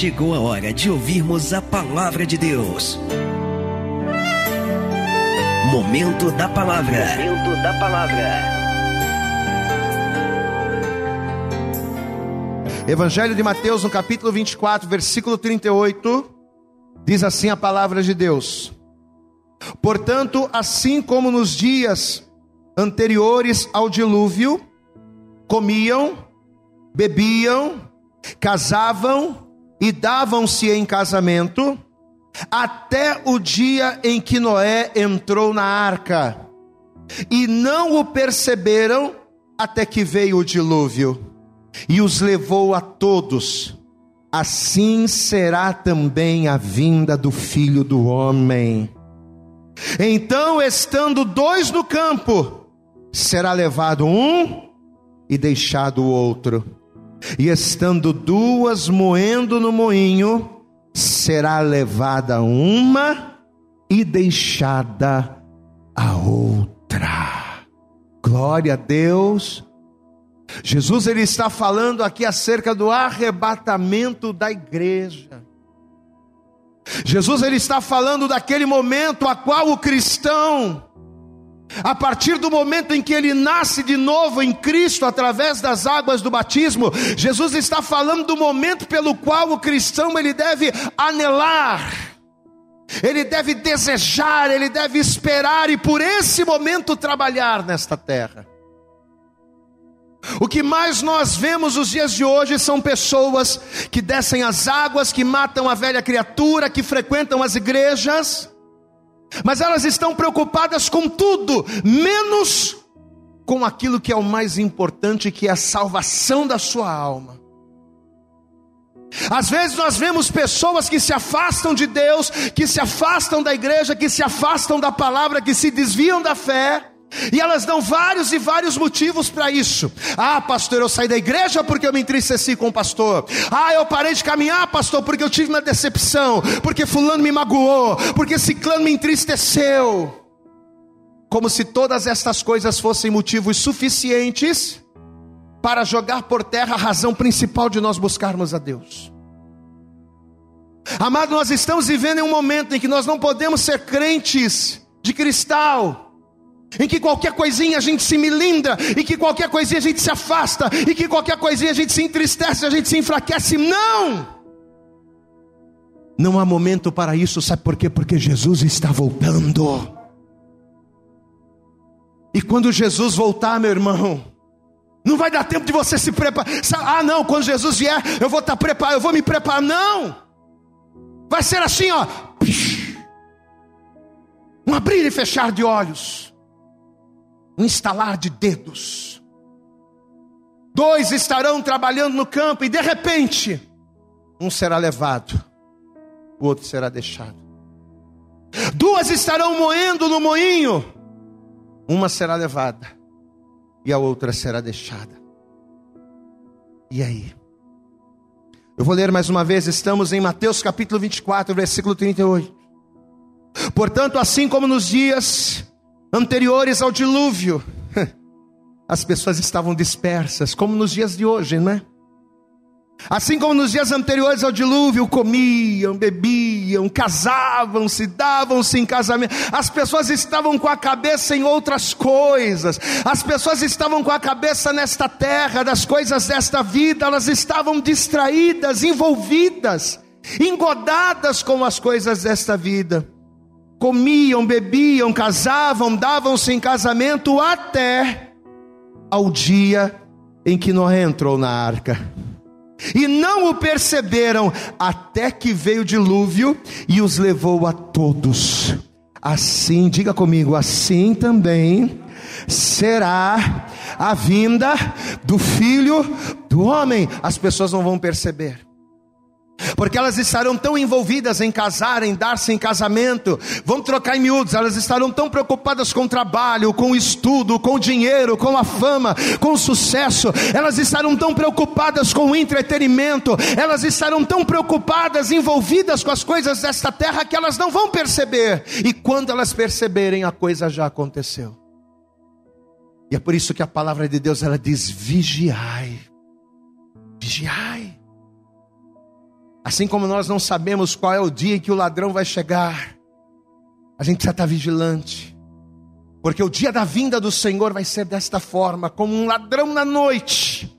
chegou a hora de ouvirmos a palavra de Deus. Momento da palavra. Momento da palavra. Evangelho de Mateus, no capítulo 24, versículo 38, diz assim a palavra de Deus: Portanto, assim como nos dias anteriores ao dilúvio, comiam, bebiam, casavam e davam-se em casamento, até o dia em que Noé entrou na arca, e não o perceberam até que veio o dilúvio e os levou a todos. Assim será também a vinda do filho do homem. Então, estando dois no campo, será levado um e deixado o outro. E estando duas moendo no moinho, será levada uma e deixada a outra. Glória a Deus. Jesus ele está falando aqui acerca do arrebatamento da igreja. Jesus ele está falando daquele momento a qual o cristão a partir do momento em que ele nasce de novo em Cristo através das águas do batismo, Jesus está falando do momento pelo qual o cristão ele deve anelar, ele deve desejar, ele deve esperar e por esse momento trabalhar nesta terra. O que mais nós vemos nos dias de hoje são pessoas que descem as águas, que matam a velha criatura, que frequentam as igrejas, mas elas estão preocupadas com tudo, menos com aquilo que é o mais importante, que é a salvação da sua alma. Às vezes nós vemos pessoas que se afastam de Deus, que se afastam da igreja, que se afastam da palavra, que se desviam da fé, e elas dão vários e vários motivos para isso. Ah, pastor, eu saí da igreja porque eu me entristeci com o pastor. Ah, eu parei de caminhar, pastor, porque eu tive uma decepção. Porque fulano me magoou. Porque ciclano me entristeceu. Como se todas estas coisas fossem motivos suficientes para jogar por terra a razão principal de nós buscarmos a Deus. Amado, nós estamos vivendo em um momento em que nós não podemos ser crentes de cristal em que qualquer coisinha a gente se milindra, e que qualquer coisinha a gente se afasta, e que qualquer coisinha a gente se entristece, a gente se enfraquece. Não! Não há momento para isso, sabe por quê? Porque Jesus está voltando. E quando Jesus voltar, meu irmão, não vai dar tempo de você se preparar. Ah, não, quando Jesus vier, eu vou estar preparado, eu vou me preparar. Não! Vai ser assim, ó. Um abrir e fechar de olhos um instalar de dedos. Dois estarão trabalhando no campo e de repente, um será levado, o outro será deixado. Duas estarão moendo no moinho, uma será levada e a outra será deixada. E aí? Eu vou ler mais uma vez, estamos em Mateus capítulo 24, versículo 38. Portanto, assim como nos dias anteriores ao dilúvio, as pessoas estavam dispersas, como nos dias de hoje, não é? Assim como nos dias anteriores ao dilúvio, comiam, bebiam, casavam-se, davam-se em casamento. As pessoas estavam com a cabeça em outras coisas. As pessoas estavam com a cabeça nesta terra, das coisas desta vida. Elas estavam distraídas, envolvidas, engodadas com as coisas desta vida comiam, bebiam, casavam, davam-se em casamento até ao dia em que Noé entrou na arca. E não o perceberam até que veio o dilúvio e os levou a todos. Assim, diga comigo, assim também será a vinda do filho do homem. As pessoas não vão perceber porque elas estarão tão envolvidas em casar, em dar-se em casamento, vão trocar em miúdos, elas estarão tão preocupadas com o trabalho, com o estudo, com o dinheiro, com a fama, com o sucesso, elas estarão tão preocupadas com o entretenimento, elas estarão tão preocupadas, envolvidas com as coisas desta terra que elas não vão perceber, e quando elas perceberem, a coisa já aconteceu. E é por isso que a palavra de Deus ela diz: vigiai, vigiai. Assim como nós não sabemos qual é o dia em que o ladrão vai chegar, a gente precisa estar vigilante, porque o dia da vinda do Senhor vai ser desta forma, como um ladrão na noite.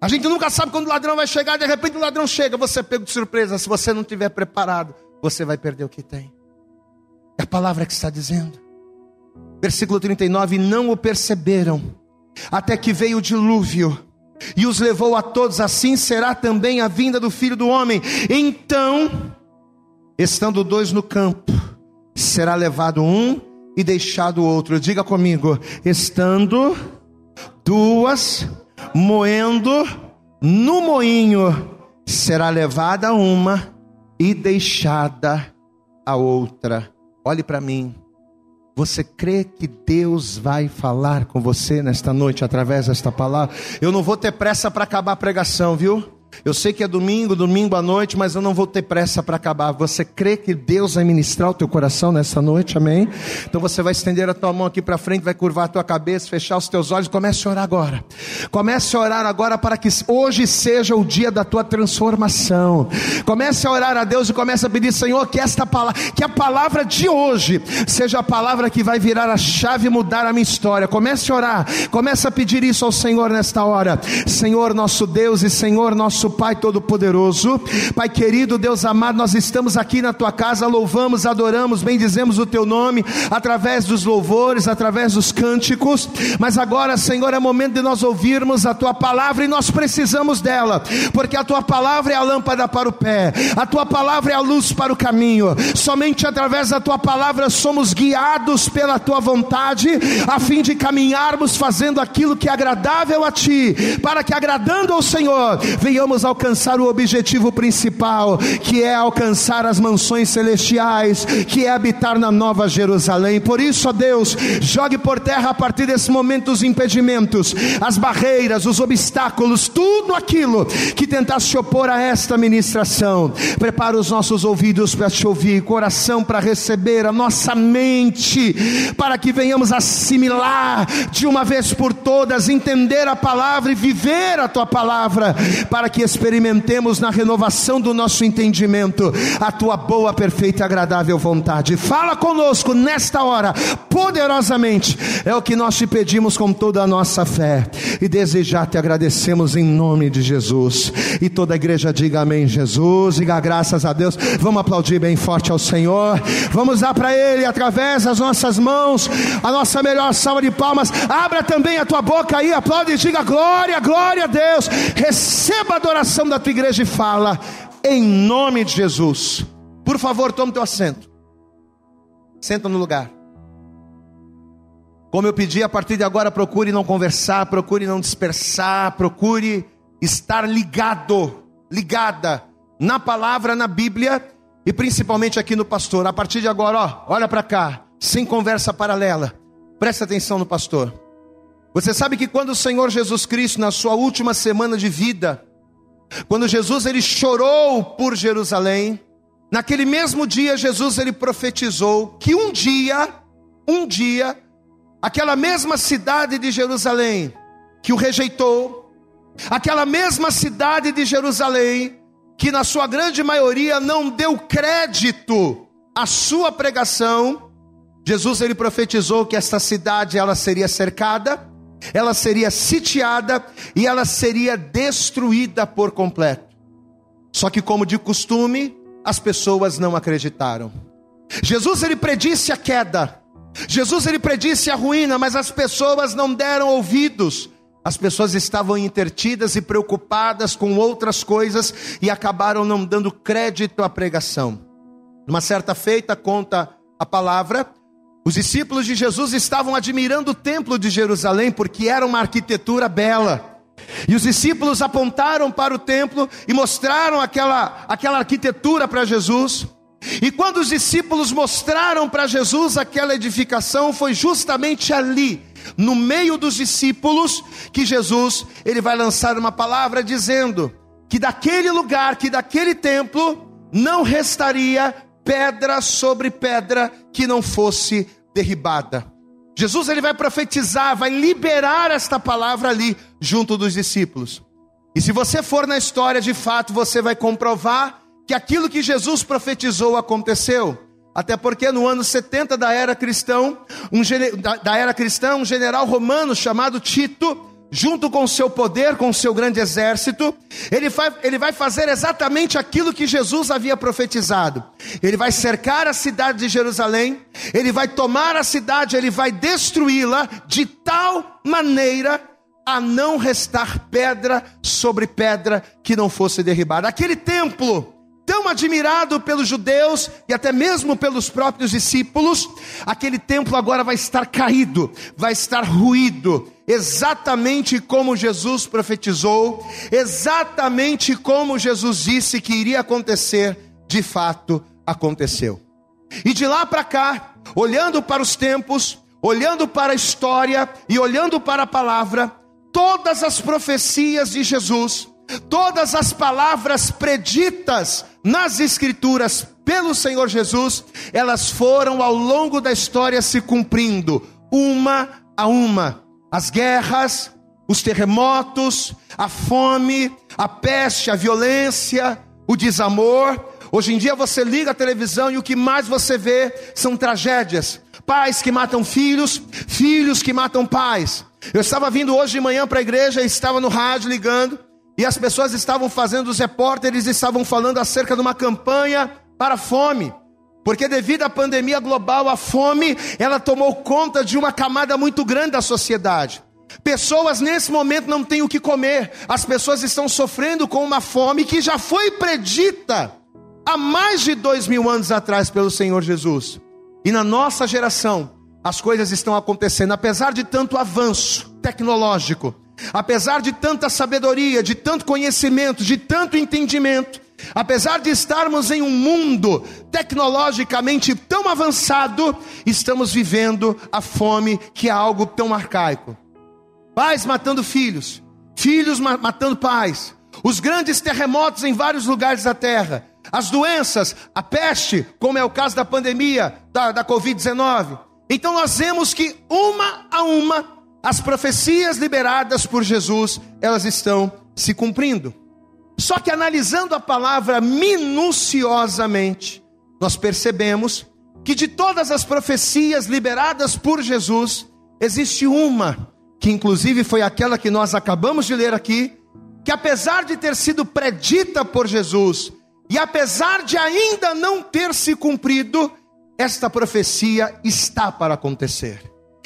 A gente nunca sabe quando o ladrão vai chegar, de repente o ladrão chega, você pega de surpresa. Se você não estiver preparado, você vai perder o que tem. É a palavra que está dizendo. Versículo 39: Não o perceberam, até que veio o dilúvio e os levou a todos, assim será também a vinda do filho do homem. Então, estando dois no campo, será levado um e deixado o outro. Diga comigo: estando duas moendo no moinho, será levada uma e deixada a outra. Olhe para mim. Você crê que Deus vai falar com você nesta noite através desta palavra? Eu não vou ter pressa para acabar a pregação, viu? Eu sei que é domingo, domingo à noite, mas eu não vou ter pressa para acabar. Você crê que Deus vai ministrar o teu coração nessa noite? Amém? Então você vai estender a tua mão aqui para frente, vai curvar a tua cabeça, fechar os teus olhos, comece a orar agora. Comece a orar agora para que hoje seja o dia da tua transformação. Comece a orar a Deus e comece a pedir, Senhor, que esta palavra, que a palavra de hoje seja a palavra que vai virar a chave e mudar a minha história. Comece a orar, comece a pedir isso ao Senhor nesta hora. Senhor nosso Deus e Senhor nosso nosso Pai Todo-Poderoso. Pai querido, Deus amado, nós estamos aqui na tua casa, louvamos, adoramos, bendizemos o teu nome através dos louvores, através dos cânticos. Mas agora, Senhor, é momento de nós ouvirmos a tua palavra e nós precisamos dela, porque a tua palavra é a lâmpada para o pé, a tua palavra é a luz para o caminho. Somente através da tua palavra somos guiados pela tua vontade, a fim de caminharmos fazendo aquilo que é agradável a ti, para que agradando ao Senhor, venhamos vamos alcançar o objetivo principal, que é alcançar as mansões celestiais, que é habitar na Nova Jerusalém. Por isso, ó Deus, jogue por terra a partir desse momento os impedimentos, as barreiras, os obstáculos, tudo aquilo que tentasse se opor a esta ministração. Prepara os nossos ouvidos para te ouvir, coração para receber, a nossa mente, para que venhamos assimilar de uma vez por todas, entender a palavra e viver a tua palavra, para que que experimentemos na renovação do nosso entendimento a tua boa, perfeita e agradável vontade. Fala conosco nesta hora, poderosamente, é o que nós te pedimos com toda a nossa fé e desejar te agradecemos em nome de Jesus. E toda a igreja diga amém, Jesus, diga graças a Deus. Vamos aplaudir bem forte ao Senhor, vamos dar para Ele através das nossas mãos a nossa melhor salva de palmas. Abra também a tua boca aí, aplaude e diga glória, glória a Deus. Receba a adoração da tua igreja e fala, em nome de Jesus. Por favor, tome teu assento. Senta no lugar. Como eu pedi, a partir de agora, procure não conversar, procure não dispersar, procure estar ligado, ligada na palavra, na Bíblia e principalmente aqui no pastor. A partir de agora, ó, olha para cá, sem conversa paralela. Presta atenção no pastor. Você sabe que quando o Senhor Jesus Cristo, na sua última semana de vida, quando Jesus ele chorou por Jerusalém, naquele mesmo dia Jesus ele profetizou que um dia, um dia, aquela mesma cidade de Jerusalém que o rejeitou, aquela mesma cidade de Jerusalém que na sua grande maioria não deu crédito à sua pregação, Jesus ele profetizou que esta cidade ela seria cercada, ela seria sitiada e ela seria destruída por completo. Só que, como de costume, as pessoas não acreditaram. Jesus ele predisse a queda, Jesus ele predisse a ruína, mas as pessoas não deram ouvidos. As pessoas estavam intertidas e preocupadas com outras coisas e acabaram não dando crédito à pregação. Uma certa feita, conta a palavra, os discípulos de Jesus estavam admirando o templo de Jerusalém porque era uma arquitetura bela. E os discípulos apontaram para o templo e mostraram aquela, aquela arquitetura para Jesus. E quando os discípulos mostraram para Jesus aquela edificação, foi justamente ali, no meio dos discípulos, que Jesus ele vai lançar uma palavra dizendo que daquele lugar, que daquele templo, não restaria pedra sobre pedra que não fosse derribada. Jesus ele vai profetizar, vai liberar esta palavra ali junto dos discípulos. E se você for na história de fato, você vai comprovar que aquilo que Jesus profetizou aconteceu. Até porque no ano 70 da era cristã, um, da era cristã, um general romano chamado Tito, junto com o seu poder, com o seu grande exército, ele vai, ele vai fazer exatamente aquilo que Jesus havia profetizado. Ele vai cercar a cidade de Jerusalém, ele vai tomar a cidade, ele vai destruí-la de tal maneira a não restar pedra sobre pedra que não fosse derribada. Aquele templo tão admirado pelos judeus e até mesmo pelos próprios discípulos, aquele templo agora vai estar caído, vai estar ruído, exatamente como Jesus profetizou, exatamente como Jesus disse que iria acontecer, de fato aconteceu. E de lá para cá, olhando para os tempos, olhando para a história e olhando para a palavra, todas as profecias de Jesus, todas as palavras preditas nas Escrituras pelo Senhor Jesus, elas foram ao longo da história se cumprindo, uma a uma. As guerras, os terremotos, a fome, a peste, a violência, o desamor. Hoje em dia você liga a televisão e o que mais você vê são tragédias. Pais que matam filhos, filhos que matam pais. Eu estava vindo hoje de manhã para a igreja, estava no rádio ligando, e as pessoas estavam fazendo, os repórteres estavam falando acerca de uma campanha para a fome. Porque devido à pandemia global, a fome, ela tomou conta de uma camada muito grande da sociedade. Pessoas nesse momento não têm o que comer. As pessoas estão sofrendo com uma fome que já foi predita há mais de dois mil anos atrás pelo Senhor Jesus. E na nossa geração, as coisas estão acontecendo, apesar de tanto avanço tecnológico, apesar de tanta sabedoria, de tanto conhecimento, de tanto entendimento, apesar de estarmos em um mundo tecnologicamente tão avançado, estamos vivendo a fome que é algo tão arcaico. Pais matando filhos, filhos matando pais, os grandes terremotos em vários lugares da terra, as doenças, a peste, como é o caso da pandemia da, da Covid-19. Então nós vemos que uma a uma as profecias liberadas por Jesus, elas estão se cumprindo. Só que analisando a palavra minuciosamente, nós percebemos que de todas as profecias liberadas por Jesus, existe uma, que inclusive foi aquela que nós acabamos de ler aqui, que apesar de ter sido predita por Jesus, e apesar de ainda não ter se cumprido, esta profecia está para acontecer.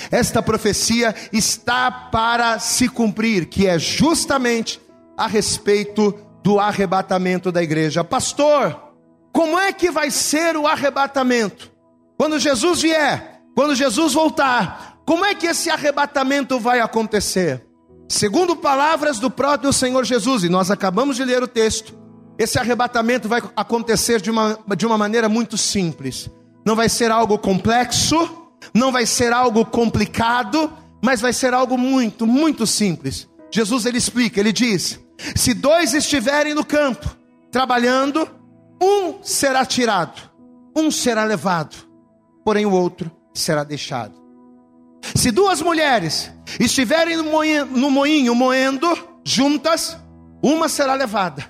Esta profecia está para se cumprir, que é justamente a respeito do arrebatamento da igreja. Pastor, como é que vai ser o arrebatamento? Quando Jesus vier, quando Jesus voltar, como é que esse arrebatamento vai acontecer? Segundo palavras do próprio Senhor Jesus, e nós acabamos de ler o texto, esse arrebatamento vai acontecer de uma, de uma maneira muito simples. Não vai ser algo complexo, não vai ser algo complicado, mas vai ser algo muito, muito simples. Jesus ele explica, ele diz: se dois estiverem no campo trabalhando, um será tirado, um será levado, porém o outro será deixado. Se duas mulheres estiverem no moinho, no moinho moendo juntas, uma será levada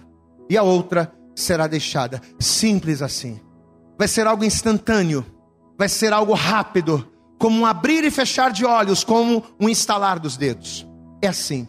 e a outra será deixada. Simples assim. Vai ser algo instantâneo vai ser algo rápido, como um abrir e fechar de olhos, como um instalar dos dedos. É assim.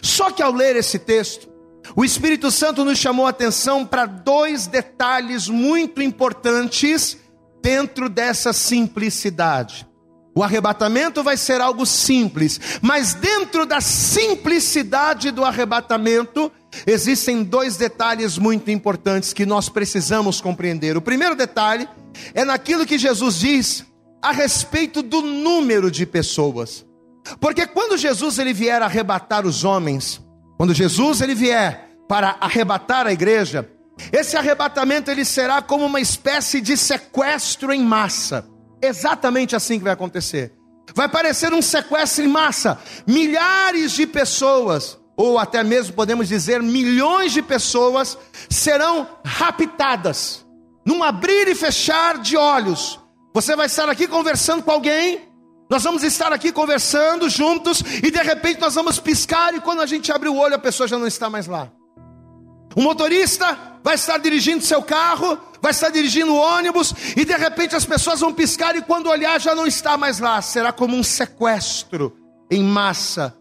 Só que ao ler esse texto, o Espírito Santo nos chamou a atenção para dois detalhes muito importantes dentro dessa simplicidade. O arrebatamento vai ser algo simples, mas dentro da simplicidade do arrebatamento, existem dois detalhes muito importantes que nós precisamos compreender. O primeiro detalhe é naquilo que Jesus diz a respeito do número de pessoas. Porque quando Jesus ele vier arrebatar os homens, quando Jesus ele vier para arrebatar a igreja, esse arrebatamento ele será como uma espécie de sequestro em massa. Exatamente assim que vai acontecer. Vai parecer um sequestro em massa. Milhares de pessoas, ou até mesmo podemos dizer milhões de pessoas, serão raptadas num abrir e fechar de olhos. Você vai estar aqui conversando com alguém, nós vamos estar aqui conversando juntos, e de repente nós vamos piscar, e quando a gente abre o olho, a pessoa já não está mais lá. O motorista vai estar dirigindo seu carro, vai estar dirigindo o ônibus, e de repente as pessoas vão piscar e quando olhar já não está mais lá. Será como um sequestro em massa.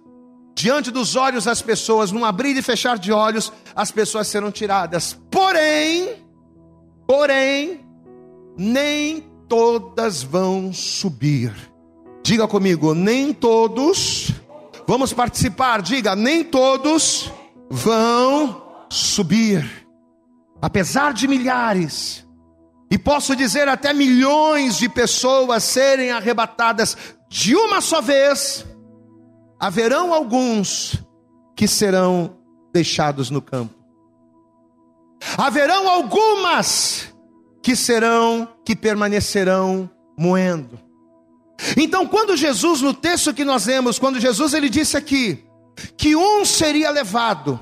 Diante dos olhos das pessoas, num abrir e fechar de olhos, as pessoas serão tiradas. Porém, porém, nem todas vão subir. Diga comigo, nem todos. Vamos participar, diga, nem todos vão subir apesar de milhares, e posso dizer até milhões de pessoas serem arrebatadas de uma só vez, haverão alguns que serão deixados no campo. Haverão algumas que serão, que permanecerão moendo. Então, quando Jesus, no texto que nós lemos, quando Jesus ele disse aqui, que um seria levado,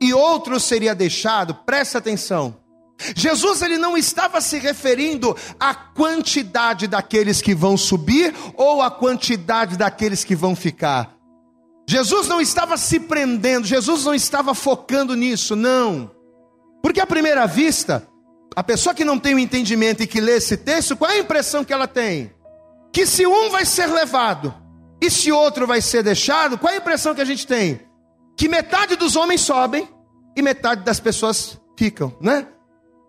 e outro seria deixado, presta atenção. Jesus ele não estava se referindo à quantidade daqueles que vão subir ou à quantidade daqueles que vão ficar. Jesus não estava se prendendo, Jesus não estava focando nisso, não. Porque à primeira vista, a pessoa que não tem o entendimento e que lê esse texto, qual é a impressão que ela tem? Que se um vai ser levado e se outro vai ser deixado, qual é a impressão que a gente tem? que metade dos homens sobem e metade das pessoas ficam, né?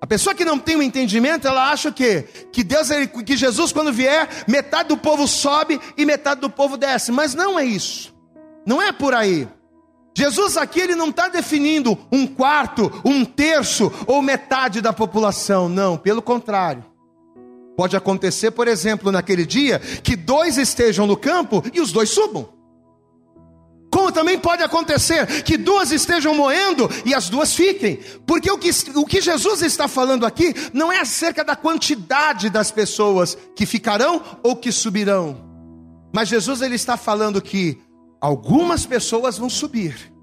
A pessoa que não tem o um entendimento, ela acha que que Deus, que Jesus quando vier, metade do povo sobe e metade do povo desce. Mas não é isso. Não é por aí. Jesus aqui ele não está definindo um quarto, um terço ou metade da população. Não, pelo contrário. Pode acontecer, por exemplo, naquele dia, que dois estejam no campo e os dois subam. Como também pode acontecer que duas estejam moendo e as duas fiquem, porque o que, o que Jesus está falando aqui não é acerca da quantidade das pessoas que ficarão ou que subirão, mas Jesus ele está falando que algumas pessoas vão subir,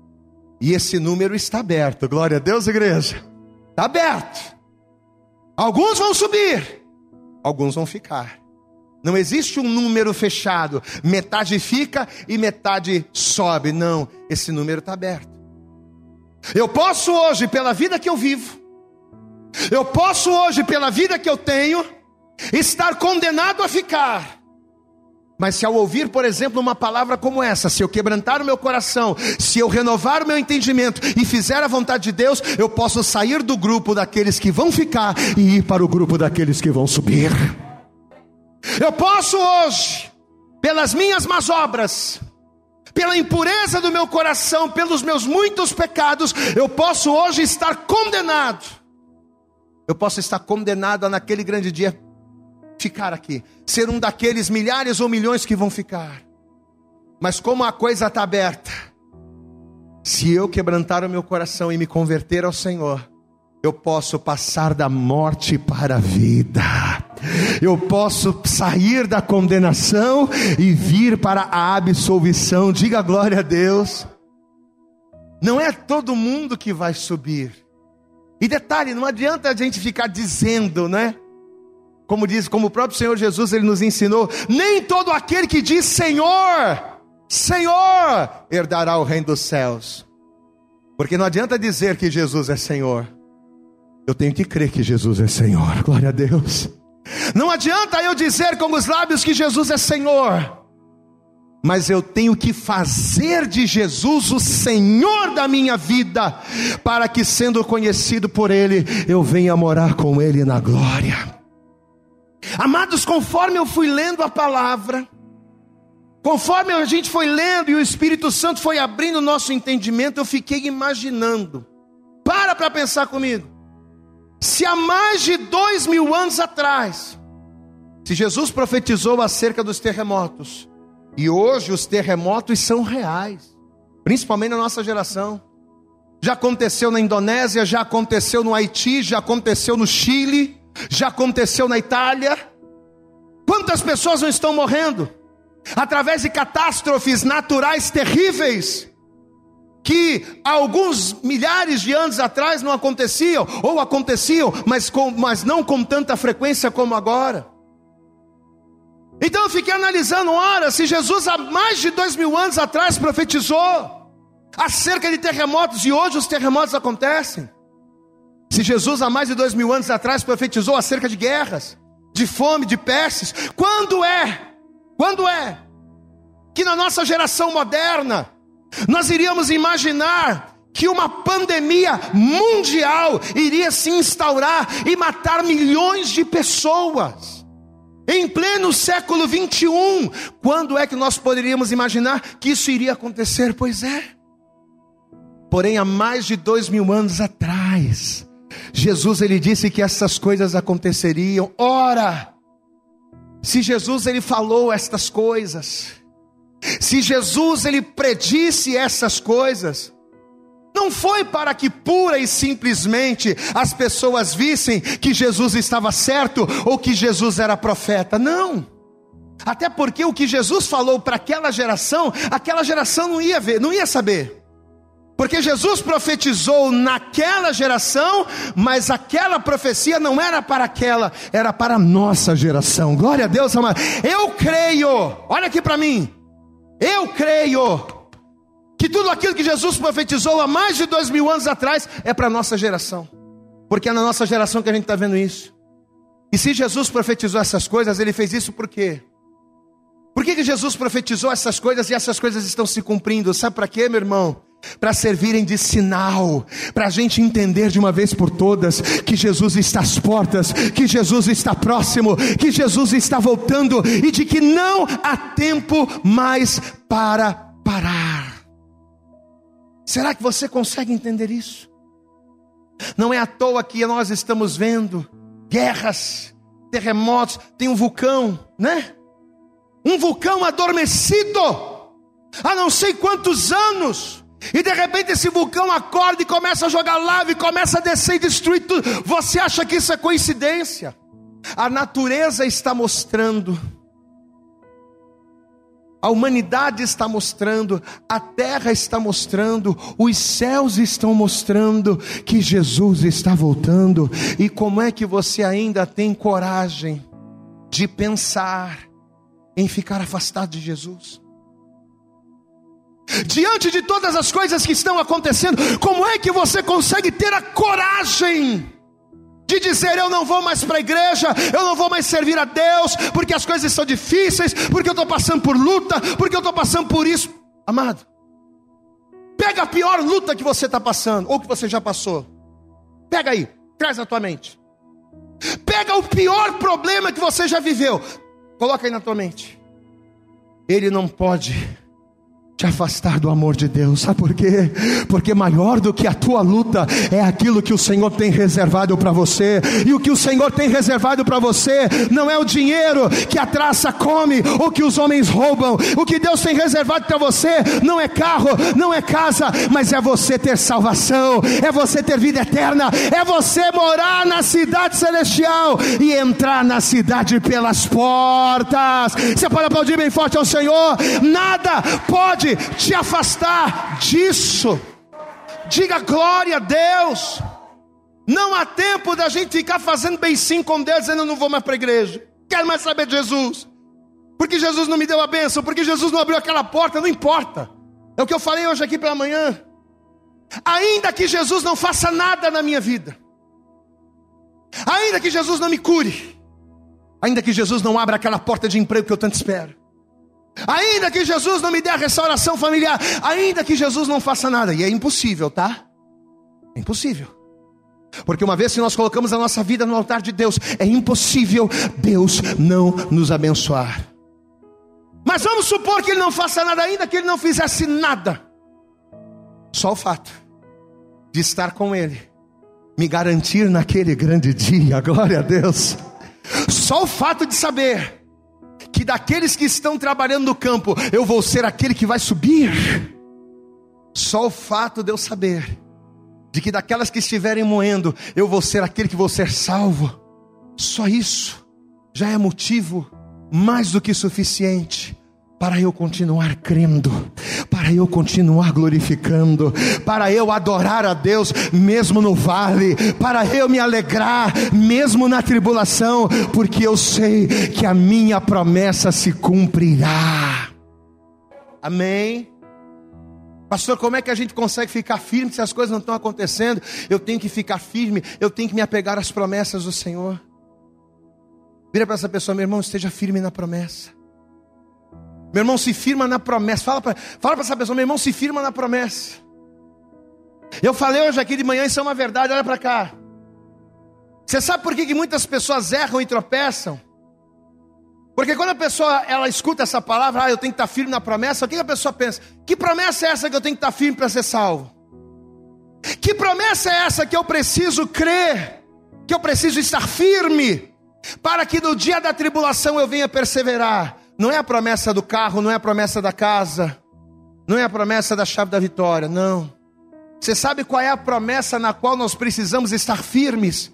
e esse número está aberto, glória a Deus, igreja, está aberto. Alguns vão subir, alguns vão ficar. Não existe um número fechado, metade fica e metade sobe. Não, esse número está aberto. Eu posso hoje, pela vida que eu vivo, eu posso hoje, pela vida que eu tenho, estar condenado a ficar. Mas se ao ouvir, por exemplo, uma palavra como essa, se eu quebrantar o meu coração, se eu renovar o meu entendimento e fizer a vontade de Deus, eu posso sair do grupo daqueles que vão ficar e ir para o grupo daqueles que vão subir. Eu posso hoje, pelas minhas más obras, pela impureza do meu coração, pelos meus muitos pecados, eu posso hoje estar condenado. Eu posso estar condenado naquele grande dia ficar aqui, ser um daqueles milhares ou milhões que vão ficar. Mas como a coisa está aberta, se eu quebrantar o meu coração e me converter ao Senhor, eu posso passar da morte para a vida. Eu posso sair da condenação e vir para a absolvição. Diga glória a Deus. Não é todo mundo que vai subir. E detalhe, não adianta a gente ficar dizendo, né? Como diz, como o próprio Senhor Jesus ele nos ensinou, nem todo aquele que diz Senhor, Senhor, herdará o reino dos céus. Porque não adianta dizer que Jesus é Senhor. Eu tenho que crer que Jesus é Senhor. Glória a Deus. Não adianta eu dizer com os lábios que Jesus é Senhor, mas eu tenho que fazer de Jesus o Senhor da minha vida, para que, sendo conhecido por Ele, eu venha morar com Ele na glória. Amados, conforme eu fui lendo a palavra, conforme a gente foi lendo e o Espírito Santo foi abrindo o nosso entendimento, eu fiquei imaginando. Para para pensar comigo. Se há mais de dois mil anos atrás, se Jesus profetizou acerca dos terremotos, e hoje os terremotos são reais, principalmente na nossa geração. Já aconteceu na Indonésia, já aconteceu no Haiti, já aconteceu no Chile, já aconteceu na Itália. Quantas pessoas não estão morrendo? Através de catástrofes naturais terríveis que alguns milhares de anos atrás não aconteciam, ou aconteciam, mas, com, mas não com tanta frequência como agora. Então eu fiquei analisando, ora, se Jesus há mais de dois mil anos atrás profetizou acerca de terremotos e hoje os terremotos acontecem, Se Jesus há mais de dois mil anos atrás profetizou acerca de guerras, de fome, de pestes, quando é? Quando é que na nossa geração moderna nós iríamos imaginar que uma pandemia mundial iria se instaurar e matar milhões de pessoas? Em pleno século 21, quando é que nós poderíamos imaginar que isso iria acontecer? Pois é. Porém, há mais de dois mil anos atrás, Jesus ele disse que essas coisas aconteceriam. Ora, se Jesus ele falou estas coisas, se Jesus ele predisse essas coisas, não foi para que pura e simplesmente as pessoas vissem que Jesus estava certo ou que Jesus era profeta. Não. Até porque o que Jesus falou para aquela geração, aquela geração não ia ver, não ia saber. Porque Jesus profetizou naquela geração, mas aquela profecia não era para aquela, era para a nossa geração. Glória a Deus, amado. Eu creio, olha aqui para mim. Eu creio que tudo aquilo que Jesus profetizou há mais de dois mil anos atrás é para a nossa geração. Porque é na nossa geração que a gente está vendo isso. E se Jesus profetizou essas coisas, ele fez isso por quê? Por que, que Jesus profetizou essas coisas e essas coisas estão se cumprindo? Sabe para quê, meu irmão? Para servirem de sinal, para a gente entender de uma vez por todas que Jesus está às portas, que Jesus está próximo, que Jesus está voltando e de que não há tempo mais para parar. Será que você consegue entender isso? Não é à toa que nós estamos vendo guerras, terremotos, tem um vulcão, né? Um vulcão adormecido há não sei quantos anos e de repente esse vulcão acorda e começa a jogar lava e começa a descer e destruir tudo. Você acha que isso é coincidência? A natureza está mostrando, a humanidade está mostrando, a terra está mostrando, os céus estão mostrando que Jesus está voltando. E como é que você ainda tem coragem de pensar em ficar afastado de Jesus? Diante de todas as coisas que estão acontecendo, como é que você consegue ter a coragem de dizer: Eu não vou mais para a igreja, eu não vou mais servir a Deus, porque as coisas são difíceis, porque eu estou passando por luta, porque eu estou passando por isso? Amado, pega a pior luta que você está passando, ou que você já passou, pega aí, traz na tua mente. Pega o pior problema que você já viveu, coloca aí na tua mente. Ele não pode te afastar do amor de Deus. Sabe por quê? Porque maior do que a tua luta é aquilo que o Senhor tem reservado para você. E o que o Senhor tem reservado para você não é o dinheiro que a traça come ou que os homens roubam. O que Deus tem reservado para você não é carro, não é casa, mas é você ter salvação, é você ter vida eterna, é você morar na cidade celestial e entrar na cidade pelas portas. Você pode aplaudir bem forte ao Senhor. Nada pode pode te afastar disso. Diga glória a Deus. Não há tempo da gente ficar fazendo beicinho com Deus, dizendo: Eu não vou mais para a igreja, quero mais saber de Jesus. Porque Jesus não me deu a bênção, porque Jesus não abriu aquela porta, não importa. É o que eu falei hoje aqui pela manhã. Ainda que Jesus não faça nada na minha vida, ainda que Jesus não me cure, ainda que Jesus não abra aquela porta de emprego que eu tanto espero, Ainda que Jesus não me dê a restauração familiar, ainda que Jesus não faça nada, e é impossível, tá? É impossível. Porque uma vez que nós colocamos a nossa vida no altar de Deus, é impossível Deus não nos abençoar. Mas vamos supor que Ele não faça nada, ainda que Ele não fizesse nada. Só o fato de estar com Ele, me garantir naquele grande dia, glória a Deus. Só o fato de saber que daqueles que estão trabalhando no campo, eu vou ser aquele que vai subir. Só o fato de eu saber de que daquelas que estiverem moendo, eu vou ser aquele que vou ser salvo. Só isso já é motivo mais do que suficiente para eu continuar crendo, para eu continuar glorificando, para eu adorar a Deus mesmo no vale, para eu me alegrar mesmo na tribulação, porque eu sei que a minha promessa se cumprirá. Amém. Pastor, como é que a gente consegue ficar firme se as coisas não estão acontecendo? Eu tenho que ficar firme, eu tenho que me apegar às promessas do Senhor. Vira para essa pessoa, meu irmão, esteja firme na promessa. Meu irmão, se firma na promessa. Fala para fala essa pessoa, meu irmão, se firma na promessa. Eu falei hoje aqui de manhã, isso é uma verdade, olha para cá. Você sabe por que, que muitas pessoas erram e tropeçam? Porque quando a pessoa ela escuta essa palavra, ah, eu tenho que estar firme na promessa, o que a pessoa pensa? Que promessa é essa que eu tenho que estar firme para ser salvo? Que promessa é essa que eu preciso crer? Que eu preciso estar firme para que no dia da tribulação eu venha perseverar? Não é a promessa do carro, não é a promessa da casa, não é a promessa da chave da vitória, não. Você sabe qual é a promessa na qual nós precisamos estar firmes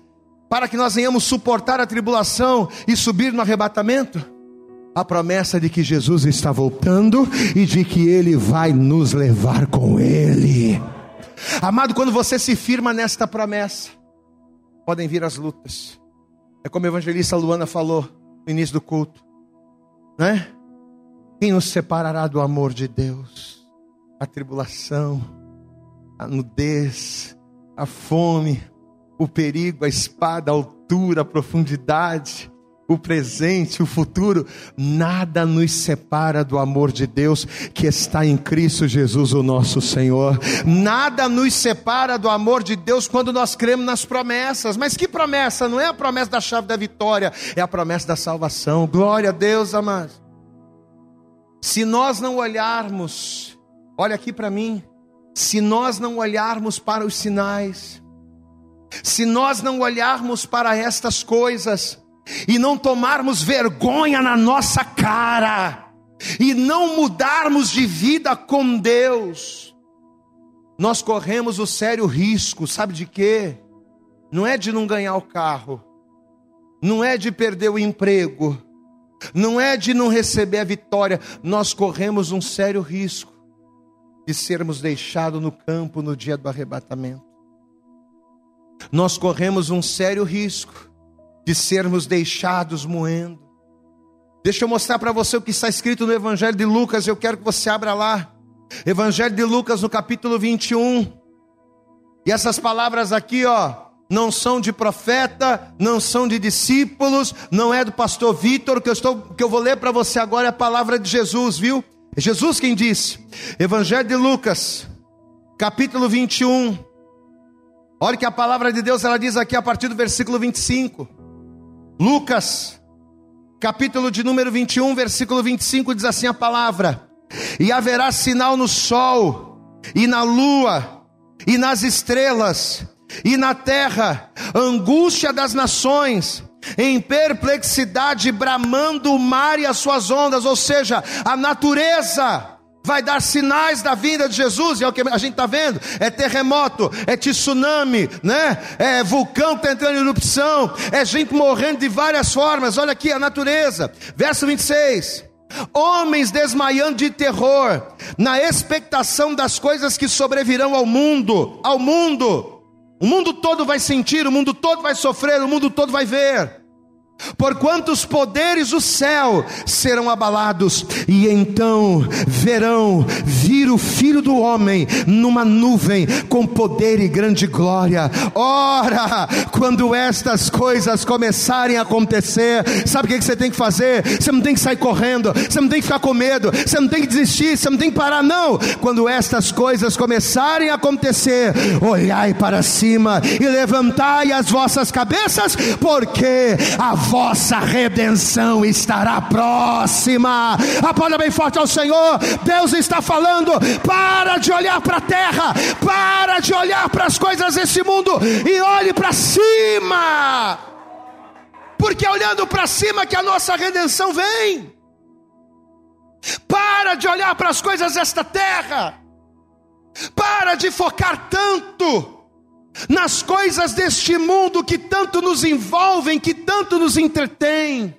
para que nós venhamos suportar a tribulação e subir no arrebatamento? a promessa de que Jesus está voltando e de que Ele vai nos levar com Ele. Amado, quando você se firma nesta promessa, podem vir as lutas. É como a evangelista Luana falou no início do culto, né? Quem nos separará do amor de Deus? A tribulação, a nudez, a fome, o perigo, a espada, a altura, a profundidade o presente, o futuro, nada nos separa do amor de Deus que está em Cristo Jesus, o nosso Senhor. Nada nos separa do amor de Deus quando nós cremos nas promessas. Mas que promessa? Não é a promessa da chave da vitória, é a promessa da salvação. Glória a Deus, amados. Se nós não olharmos, olha aqui para mim, se nós não olharmos para os sinais, se nós não olharmos para estas coisas, e não tomarmos vergonha na nossa cara, e não mudarmos de vida com Deus, nós corremos o sério risco, sabe de quê? Não é de não ganhar o carro, não é de perder o emprego, não é de não receber a vitória, nós corremos um sério risco de sermos deixados no campo no dia do arrebatamento. Nós corremos um sério risco de sermos deixados moendo. Deixa eu mostrar para você o que está escrito no Evangelho de Lucas, eu quero que você abra lá. Evangelho de Lucas, no capítulo 21. E essas palavras aqui, ó, não são de profeta, não são de discípulos, não é do pastor Vitor, que eu estou que eu vou ler para você agora é a palavra de Jesus, viu? É Jesus quem disse. Evangelho de Lucas, capítulo 21. Olha que a palavra de Deus ela diz aqui a partir do versículo 25. Lucas, capítulo de número 21, versículo 25, diz assim a palavra: E haverá sinal no sol, e na lua, e nas estrelas, e na terra, angústia das nações, em perplexidade, bramando o mar e as suas ondas, ou seja, a natureza vai dar sinais da vinda de Jesus, e é o que a gente está vendo: é terremoto, é tsunami, né? é vulcão que está entrando em erupção, é gente morrendo de várias formas. Olha aqui a natureza, verso 26. Homens desmaiando de terror, na expectação das coisas que sobrevirão ao mundo, ao mundo. O mundo todo vai sentir, o mundo todo vai sofrer, o mundo todo vai ver. Porquanto os poderes do céu serão abalados, e então verão vir o filho do homem numa nuvem com poder e grande glória. Ora, quando estas coisas começarem a acontecer, sabe o que você tem que fazer? Você não tem que sair correndo, você não tem que ficar com medo, você não tem que desistir, você não tem que parar, não. Quando estas coisas começarem a acontecer, olhai para cima e levantai as vossas cabeças, porque a vossa redenção estará próxima. Aplauda bem forte ao Senhor. Deus está falando: para de olhar para a terra, para de olhar para as coisas desse mundo e olhe para cima. Porque é olhando para cima que a nossa redenção vem. Para de olhar para as coisas desta terra. Para de focar tanto nas coisas deste mundo que tanto nos envolvem, que tanto nos entretêm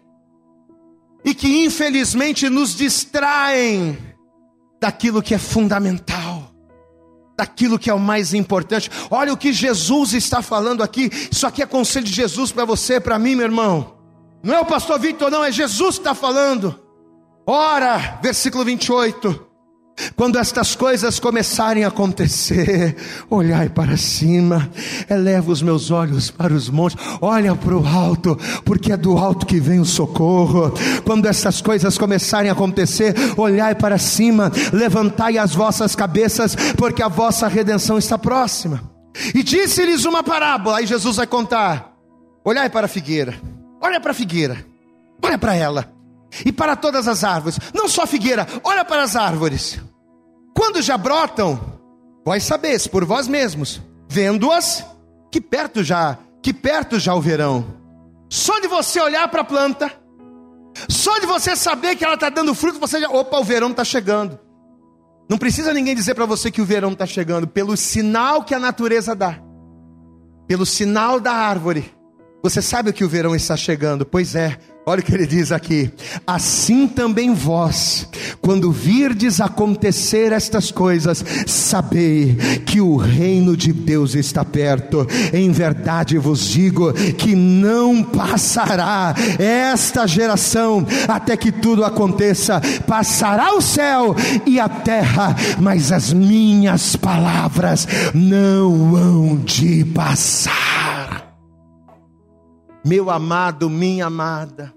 e que infelizmente nos distraem daquilo que é fundamental, daquilo que é o mais importante. Olha o que Jesus está falando aqui. Isso aqui é conselho de Jesus para você, para mim, meu irmão. Não é o pastor Victor, não, é Jesus que está falando. Ora, versículo 28. Quando estas coisas começarem a acontecer, olhai para cima, eleva os meus olhos para os montes, olha para o alto, porque é do alto que vem o socorro. Quando estas coisas começarem a acontecer, olhai para cima, levantai as vossas cabeças, porque a vossa redenção está próxima. E disse-lhes uma parábola, aí Jesus vai contar: olhai para a figueira, olha para a figueira, olha para ela e para todas as árvores, não só a figueira, olha para as árvores. Quando já brotam, vós sabeis por vós mesmos, vendo-as, que perto já, que perto já o verão. Só de você olhar para a planta, só de você saber que ela está dando fruto, você já, opa, o verão está chegando. Não precisa ninguém dizer para você que o verão está chegando, pelo sinal que a natureza dá, pelo sinal da árvore, você sabe que o verão está chegando, pois é, Olha o que ele diz aqui: assim também vós, quando virdes acontecer estas coisas, sabei que o reino de Deus está perto. Em verdade vos digo que não passará esta geração até que tudo aconteça. Passará o céu e a terra, mas as minhas palavras não hão de passar. Meu amado, minha amada,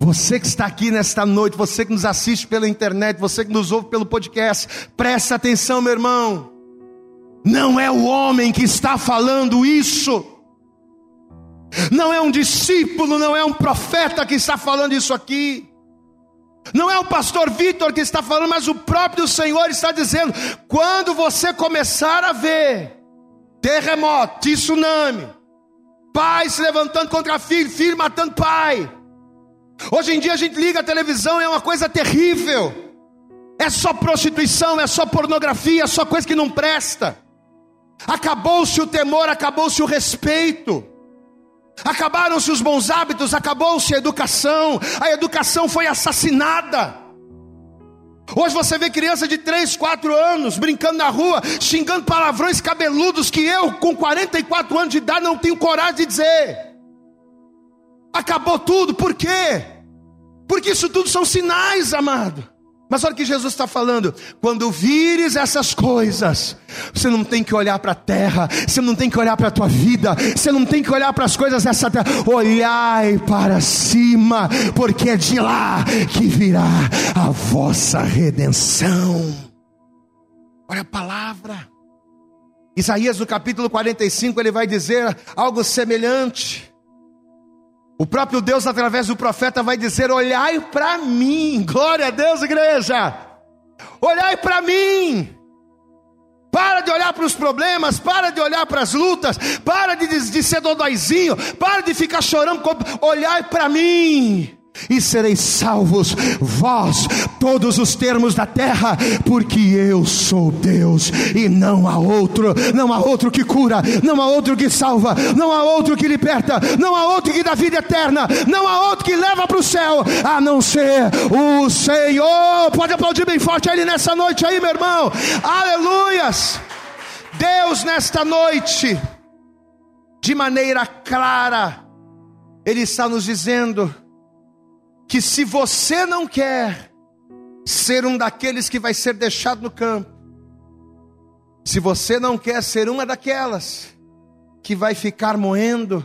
você que está aqui nesta noite, você que nos assiste pela internet, você que nos ouve pelo podcast, presta atenção, meu irmão. Não é o homem que está falando isso. Não é um discípulo, não é um profeta que está falando isso aqui. Não é o pastor Vitor que está falando, mas o próprio Senhor está dizendo: quando você começar a ver terremoto, tsunami, pai se levantando contra filho, filho matando pai. Hoje em dia a gente liga a televisão, é uma coisa terrível. É só prostituição, é só pornografia, é só coisa que não presta. Acabou-se o temor, acabou-se o respeito. Acabaram-se os bons hábitos, acabou-se a educação. A educação foi assassinada. Hoje você vê criança de 3, 4 anos brincando na rua, xingando palavrões cabeludos que eu, com 44 anos de idade, não tenho coragem de dizer. Acabou tudo, por quê? Porque isso tudo são sinais, amado. Mas olha o que Jesus está falando: quando vires essas coisas, você não tem que olhar para a terra, você não tem que olhar para a tua vida, você não tem que olhar para as coisas dessa terra, olhai para cima, porque é de lá que virá a vossa redenção. Olha a palavra, Isaías no capítulo 45, ele vai dizer algo semelhante. O próprio Deus, através do profeta, vai dizer: Olhai para mim, glória a Deus, igreja. Olhai para mim. Para de olhar para os problemas, para de olhar para as lutas, para de, de ser dodóizinho, para de ficar chorando. Olhai para mim e sereis salvos, vós, todos os termos da terra, porque eu sou Deus e não há outro, não há outro que cura, não há outro que salva, não há outro que liberta, não há outro que dá vida eterna, não há outro que leva para o céu, a não ser o Senhor. Pode aplaudir bem forte Ele nessa noite aí, meu irmão, aleluias. Deus, nesta noite, de maneira clara, Ele está nos dizendo, que se você não quer ser um daqueles que vai ser deixado no campo, se você não quer ser uma daquelas que vai ficar moendo,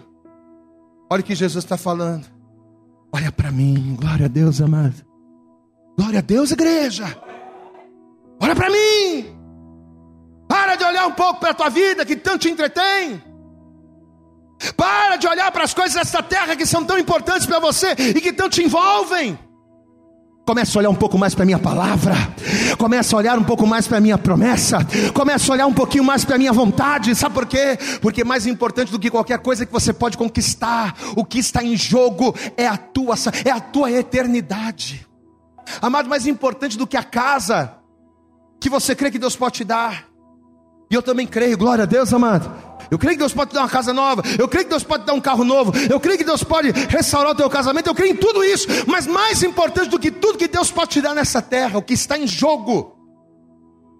olha o que Jesus está falando. Olha para mim, glória a Deus, amado. Glória a Deus, igreja. Olha para mim. Para de olhar um pouco para a tua vida que tanto te entretém. Para de olhar para as coisas desta terra que são tão importantes para você e que tanto te envolvem. Começa a olhar um pouco mais para a minha palavra. Começa a olhar um pouco mais para a minha promessa. Começa a olhar um pouquinho mais para a minha vontade. Sabe por quê? Porque mais importante do que qualquer coisa que você pode conquistar, o que está em jogo é a tua, é a tua eternidade. Amado, mais importante do que a casa que você crê que Deus pode te dar. E eu também creio, glória a Deus, amado eu creio que Deus pode te dar uma casa nova. Eu creio que Deus pode te dar um carro novo. Eu creio que Deus pode restaurar o teu casamento. Eu creio em tudo isso. Mas mais importante do que tudo que Deus pode te dar nessa terra, o que está em jogo,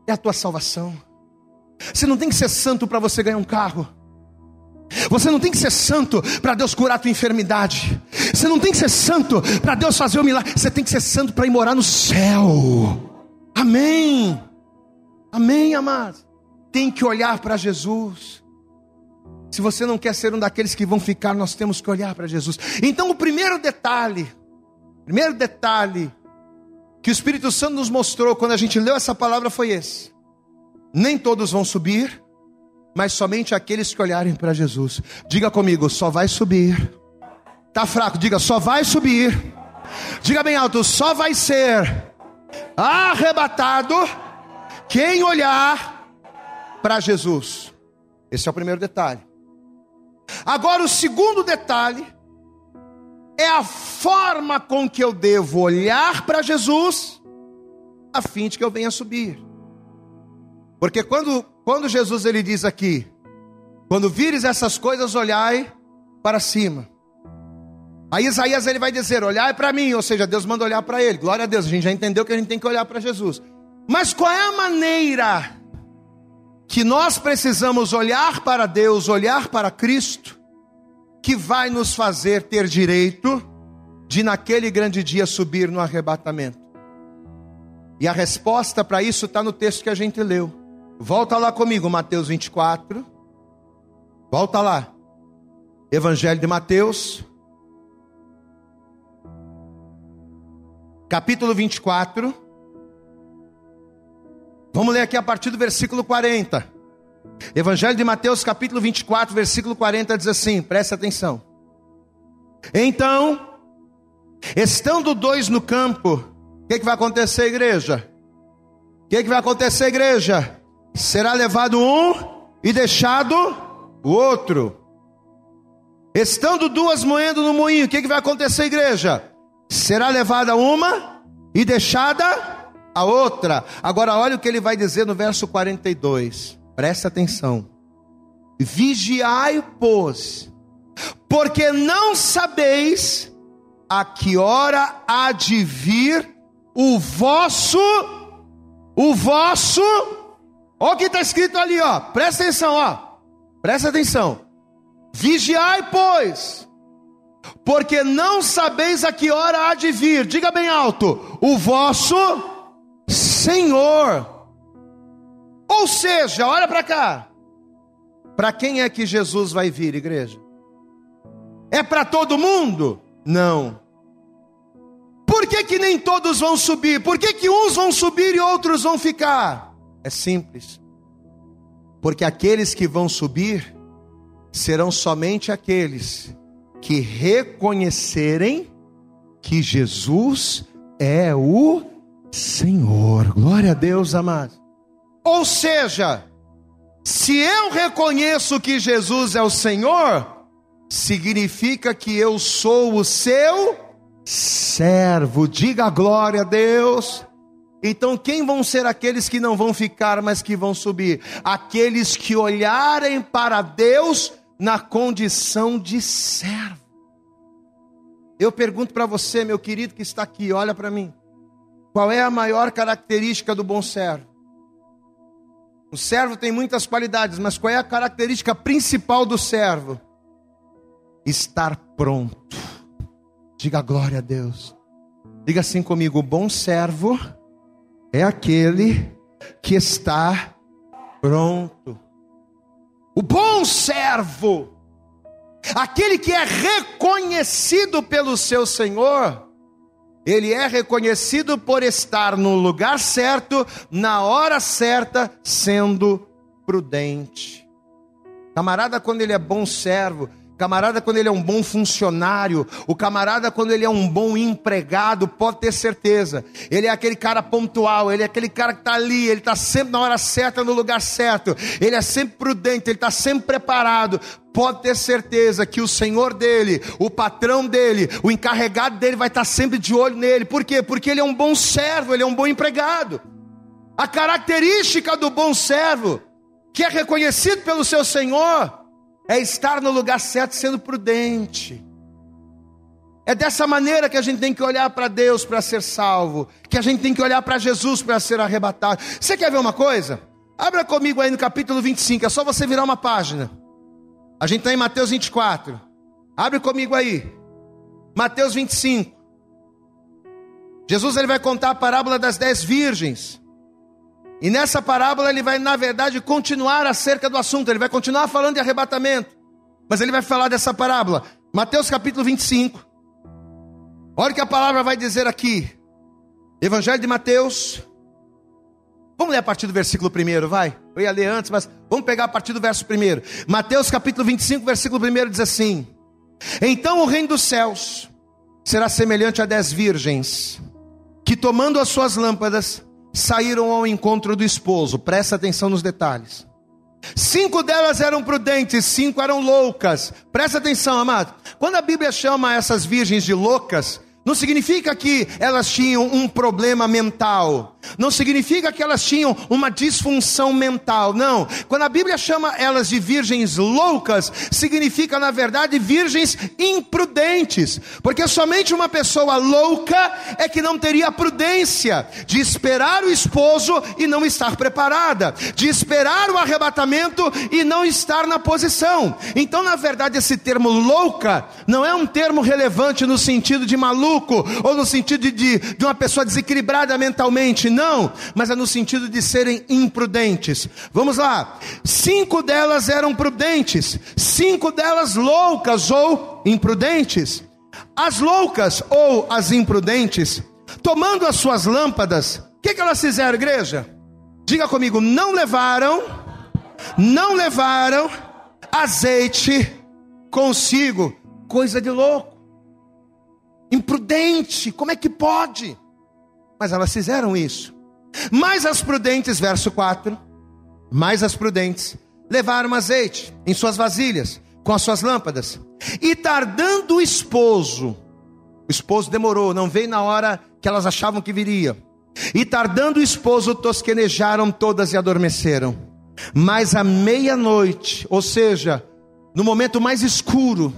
é a tua salvação. Você não tem que ser santo para você ganhar um carro. Você não tem que ser santo para Deus curar a tua enfermidade. Você não tem que ser santo para Deus fazer o um milagre. Você tem que ser santo para ir morar no céu. Amém. Amém, amados. Tem que olhar para Jesus. Se você não quer ser um daqueles que vão ficar, nós temos que olhar para Jesus. Então, o primeiro detalhe, primeiro detalhe que o Espírito Santo nos mostrou quando a gente leu essa palavra foi esse: nem todos vão subir, mas somente aqueles que olharem para Jesus. Diga comigo, só vai subir. Tá fraco, diga, só vai subir. Diga bem alto, só vai ser arrebatado quem olhar para Jesus. Esse é o primeiro detalhe. Agora, o segundo detalhe é a forma com que eu devo olhar para Jesus, a fim de que eu venha subir. Porque quando, quando Jesus ele diz aqui, quando vires essas coisas, olhai para cima. Aí Isaías ele vai dizer: olhai para mim, ou seja, Deus manda olhar para ele. Glória a Deus, a gente já entendeu que a gente tem que olhar para Jesus. Mas qual é a maneira que nós precisamos olhar para Deus, olhar para Cristo, que vai nos fazer ter direito de naquele grande dia subir no arrebatamento? E a resposta para isso está no texto que a gente leu. Volta lá comigo, Mateus 24. Volta lá. Evangelho de Mateus, capítulo 24. Vamos ler aqui a partir do versículo 40. Evangelho de Mateus, capítulo 24, versículo 40 diz assim: presta atenção. Então, estando dois no campo, o que, que vai acontecer, igreja? O que, que vai acontecer, igreja? Será levado um e deixado o outro. Estando duas moendo no moinho, o que, que vai acontecer, igreja? será levada uma e deixada a outra. Agora, olha o que ele vai dizer no verso 42, presta atenção: Vigiai, pois, porque não sabeis a que hora há de vir o vosso, o vosso, olha o que está escrito ali, ó, presta atenção, ó, presta atenção. Vigiai, pois, porque não sabeis a que hora há de vir, diga bem alto, o vosso Senhor. Ou seja, olha para cá, para quem é que Jesus vai vir, igreja? É para todo mundo? Não. Por que, que nem todos vão subir? Por que, que uns vão subir e outros vão ficar? É simples. Porque aqueles que vão subir serão somente aqueles que reconhecerem que Jesus é o Senhor. Glória a Deus, amado. Ou seja, se eu reconheço que Jesus é o Senhor, significa que eu sou o seu servo. Diga glória a Deus. Então, quem vão ser aqueles que não vão ficar, mas que vão subir? Aqueles que olharem para Deus na condição de servo. Eu pergunto para você, meu querido que está aqui, olha para mim. Qual é a maior característica do bom servo? O servo tem muitas qualidades, mas qual é a característica principal do servo? Estar pronto. Diga glória a Deus. Diga assim comigo: o bom servo é aquele que está pronto. O bom servo, aquele que é reconhecido pelo seu Senhor, ele é reconhecido por estar no lugar certo, na hora certa, sendo prudente. Camarada, quando ele é bom servo, camarada, quando ele é um bom funcionário, o camarada, quando ele é um bom empregado, pode ter certeza, ele é aquele cara pontual, ele é aquele cara que está ali, ele está sempre na hora certa, no lugar certo, ele é sempre prudente, ele está sempre preparado. Pode ter certeza que o senhor dele, o patrão dele, o encarregado dele vai estar tá sempre de olho nele. Por quê? Porque ele é um bom servo, ele é um bom empregado. A característica do bom servo, que é reconhecido pelo seu senhor, é estar no lugar certo sendo prudente. É dessa maneira que a gente tem que olhar para Deus para ser salvo, que a gente tem que olhar para Jesus para ser arrebatado. Você quer ver uma coisa? Abra comigo aí no capítulo 25, é só você virar uma página. A gente está em Mateus 24. Abre comigo aí. Mateus 25. Jesus ele vai contar a parábola das dez virgens. E nessa parábola ele vai, na verdade, continuar acerca do assunto, ele vai continuar falando de arrebatamento. Mas ele vai falar dessa parábola. Mateus capítulo 25. Olha o que a palavra vai dizer aqui. Evangelho de Mateus. Vamos ler a partir do versículo 1, vai. Eu ia ler antes, mas vamos pegar a partir do verso 1. Mateus capítulo 25, versículo 1 diz assim: Então o reino dos céus será semelhante a dez virgens, que tomando as suas lâmpadas, saíram ao encontro do esposo. Presta atenção nos detalhes. Cinco delas eram prudentes, cinco eram loucas. Presta atenção, amado. Quando a Bíblia chama essas virgens de loucas, não significa que elas tinham um problema mental. Não significa que elas tinham uma disfunção mental. Não. Quando a Bíblia chama elas de virgens loucas, significa, na verdade, virgens imprudentes. Porque somente uma pessoa louca é que não teria prudência de esperar o esposo e não estar preparada, de esperar o arrebatamento e não estar na posição. Então, na verdade, esse termo louca não é um termo relevante no sentido de maluco ou no sentido de, de uma pessoa desequilibrada mentalmente, não, mas é no sentido de serem imprudentes. Vamos lá, cinco delas eram prudentes, cinco delas loucas ou imprudentes. As loucas ou as imprudentes, tomando as suas lâmpadas, o que, que elas fizeram, igreja? Diga comigo, não levaram, não levaram azeite consigo, coisa de louco imprudente, como é que pode? Mas elas fizeram isso. Mas as prudentes, verso 4, mais as prudentes levaram azeite em suas vasilhas, com as suas lâmpadas, e tardando o esposo, o esposo demorou, não veio na hora que elas achavam que viria. E tardando o esposo, tosquenejaram todas e adormeceram. Mas à meia-noite, ou seja, no momento mais escuro,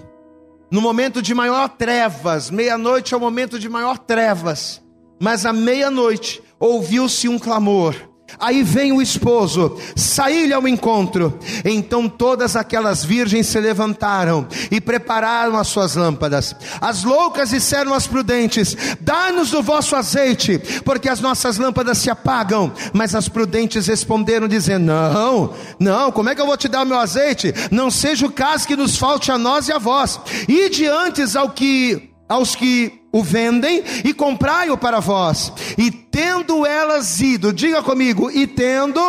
no momento de maior trevas, meia-noite é o momento de maior trevas, mas à meia-noite ouviu-se um clamor. Aí vem o esposo, saí-lhe ao encontro. Então todas aquelas virgens se levantaram e prepararam as suas lâmpadas. As loucas disseram às prudentes: Dá-nos do vosso azeite, porque as nossas lâmpadas se apagam. Mas as prudentes responderam, dizendo: Não, não, como é que eu vou te dar o meu azeite? Não seja o caso que nos falte a nós e a vós. E diante ao que aos que o vendem e comprai-o para vós. E tendo elas ido, diga comigo, e tendo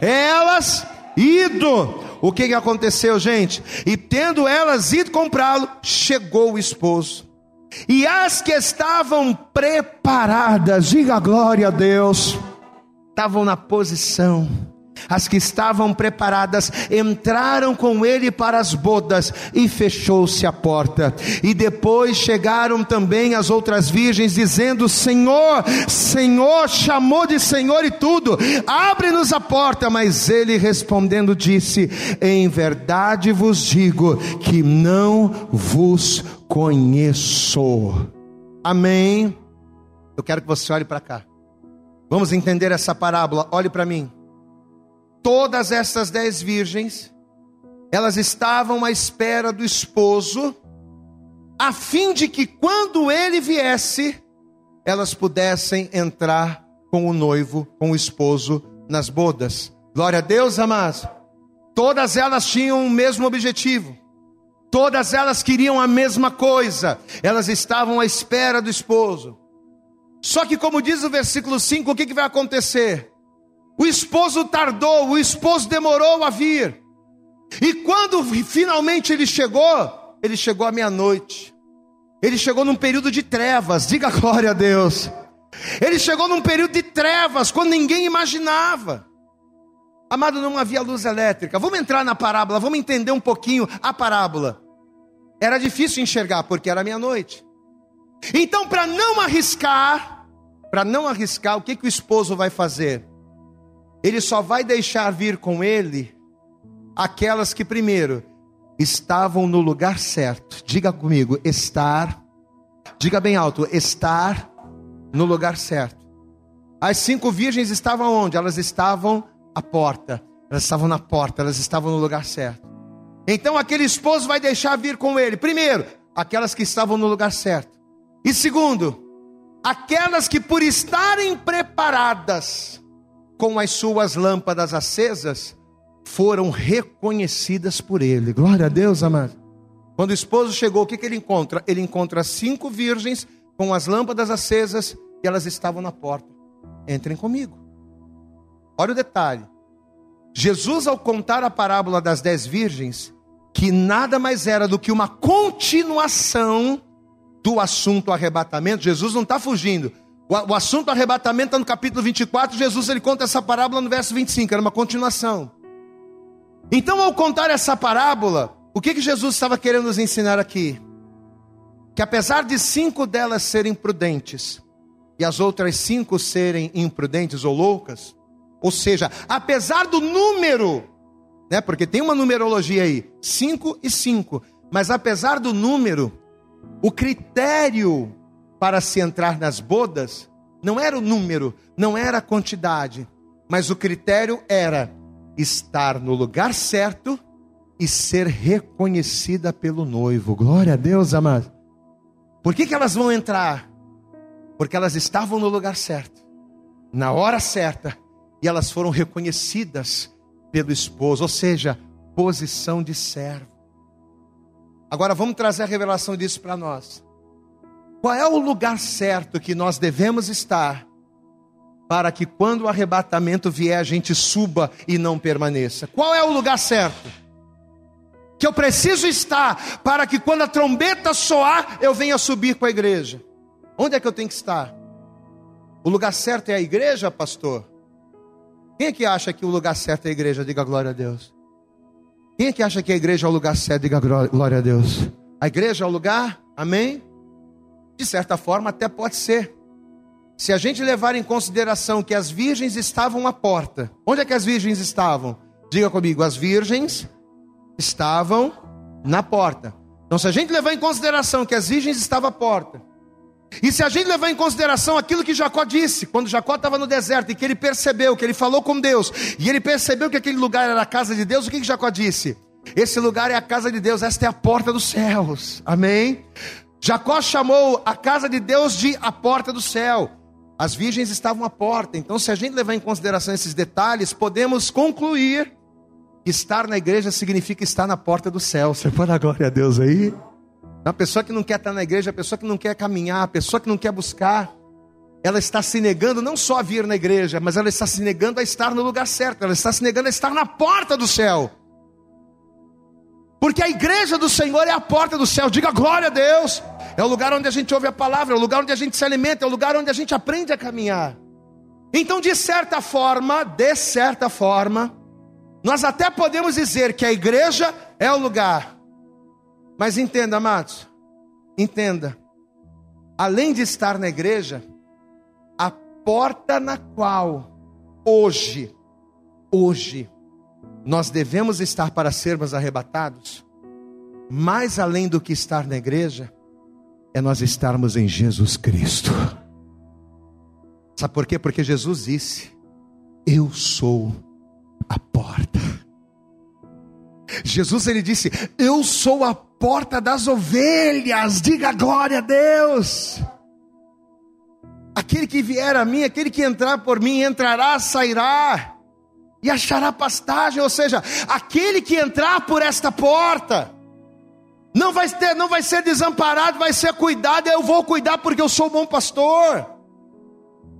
elas ido, o que, que aconteceu, gente? E tendo elas ido comprá-lo, chegou o esposo. E as que estavam preparadas, diga glória a Deus, estavam na posição as que estavam preparadas entraram com ele para as bodas e fechou-se a porta. E depois chegaram também as outras virgens, dizendo: Senhor, Senhor, chamou de Senhor e tudo, abre-nos a porta. Mas ele respondendo disse: Em verdade vos digo que não vos conheço. Amém. Eu quero que você olhe para cá. Vamos entender essa parábola. Olhe para mim. Todas essas dez virgens, elas estavam à espera do esposo, a fim de que quando ele viesse, elas pudessem entrar com o noivo, com o esposo nas bodas. Glória a Deus, amados. Todas elas tinham o mesmo objetivo. Todas elas queriam a mesma coisa. Elas estavam à espera do esposo. Só que, como diz o versículo 5, o que, que vai acontecer? O esposo tardou, o esposo demorou a vir. E quando finalmente ele chegou, ele chegou à meia-noite. Ele chegou num período de trevas, diga glória a Deus. Ele chegou num período de trevas, quando ninguém imaginava. Amado, não havia luz elétrica. Vamos entrar na parábola, vamos entender um pouquinho a parábola. Era difícil enxergar, porque era meia-noite. Então, para não arriscar, para não arriscar, o que, que o esposo vai fazer? Ele só vai deixar vir com ele aquelas que, primeiro, estavam no lugar certo. Diga comigo, estar. Diga bem alto, estar no lugar certo. As cinco virgens estavam onde? Elas estavam à porta. Elas estavam na porta, elas estavam no lugar certo. Então aquele esposo vai deixar vir com ele. Primeiro, aquelas que estavam no lugar certo. E segundo, aquelas que por estarem preparadas, com as suas lâmpadas acesas foram reconhecidas por ele. Glória a Deus, amado. Quando o esposo chegou, o que, que ele encontra? Ele encontra cinco virgens com as lâmpadas acesas e elas estavam na porta. Entrem comigo. Olha o detalhe. Jesus, ao contar a parábola das dez virgens, que nada mais era do que uma continuação do assunto arrebatamento, Jesus não está fugindo. O, assunto arrebatamento está no capítulo 24, Jesus ele conta essa parábola no verso 25, era uma continuação. Então, ao contar essa parábola, o que, que Jesus estava querendo nos ensinar aqui? Que apesar de cinco delas serem prudentes, e as outras cinco serem imprudentes ou loucas, ou seja, apesar do número, né, porque tem uma numerologia aí, cinco e cinco, mas apesar do número, o critério para se entrar nas bodas não era o número, não era a quantidade, mas o critério era estar no lugar certo e ser reconhecida pelo noivo. Glória a Deus, amado. Por que, que elas vão entrar? Porque elas estavam no lugar certo, na hora certa, e elas foram reconhecidas pelo esposo, ou seja, posição de servo. Agora vamos trazer a revelação disso para nós. Qual é o lugar certo que nós devemos estar para que quando o arrebatamento vier a gente suba e não permaneça? Qual é o lugar certo? Que eu preciso estar para que quando a trombeta soar eu venha subir com a igreja. Onde é que eu tenho que estar? O lugar certo é a igreja, pastor? Quem é que acha que o lugar certo é a igreja? Diga glória a Deus. Quem é que acha que a igreja é o lugar certo? Diga glória a Deus. A igreja é o lugar? Amém? De certa forma, até pode ser. Se a gente levar em consideração que as virgens estavam à porta, onde é que as virgens estavam? Diga comigo, as virgens estavam na porta. Então, se a gente levar em consideração que as virgens estavam à porta, e se a gente levar em consideração aquilo que Jacó disse, quando Jacó estava no deserto e que ele percebeu, que ele falou com Deus, e ele percebeu que aquele lugar era a casa de Deus, o que, que Jacó disse? Esse lugar é a casa de Deus, esta é a porta dos céus, amém? Jacó chamou a casa de Deus de a porta do céu. As virgens estavam à porta. Então, se a gente levar em consideração esses detalhes, podemos concluir que estar na igreja significa estar na porta do céu. Você pode dar glória a Deus aí? A pessoa que não quer estar na igreja, a pessoa que não quer caminhar, a pessoa que não quer buscar, ela está se negando não só a vir na igreja, mas ela está se negando a estar no lugar certo, ela está se negando a estar na porta do céu. Porque a igreja do Senhor é a porta do céu. Diga glória a Deus. É o lugar onde a gente ouve a palavra, é o lugar onde a gente se alimenta, é o lugar onde a gente aprende a caminhar. Então, de certa forma, de certa forma, nós até podemos dizer que a igreja é o lugar. Mas entenda, amados, entenda. Além de estar na igreja, a porta na qual hoje, hoje, nós devemos estar para sermos arrebatados, mais além do que estar na igreja, é nós estarmos em Jesus Cristo. Sabe por quê? Porque Jesus disse: Eu sou a porta. Jesus ele disse: Eu sou a porta das ovelhas. Diga glória a Deus. Aquele que vier a mim, aquele que entrar por mim, entrará, sairá e achará pastagem, ou seja, aquele que entrar por esta porta não vai ter, não vai ser desamparado, vai ser cuidado, eu vou cuidar porque eu sou bom pastor.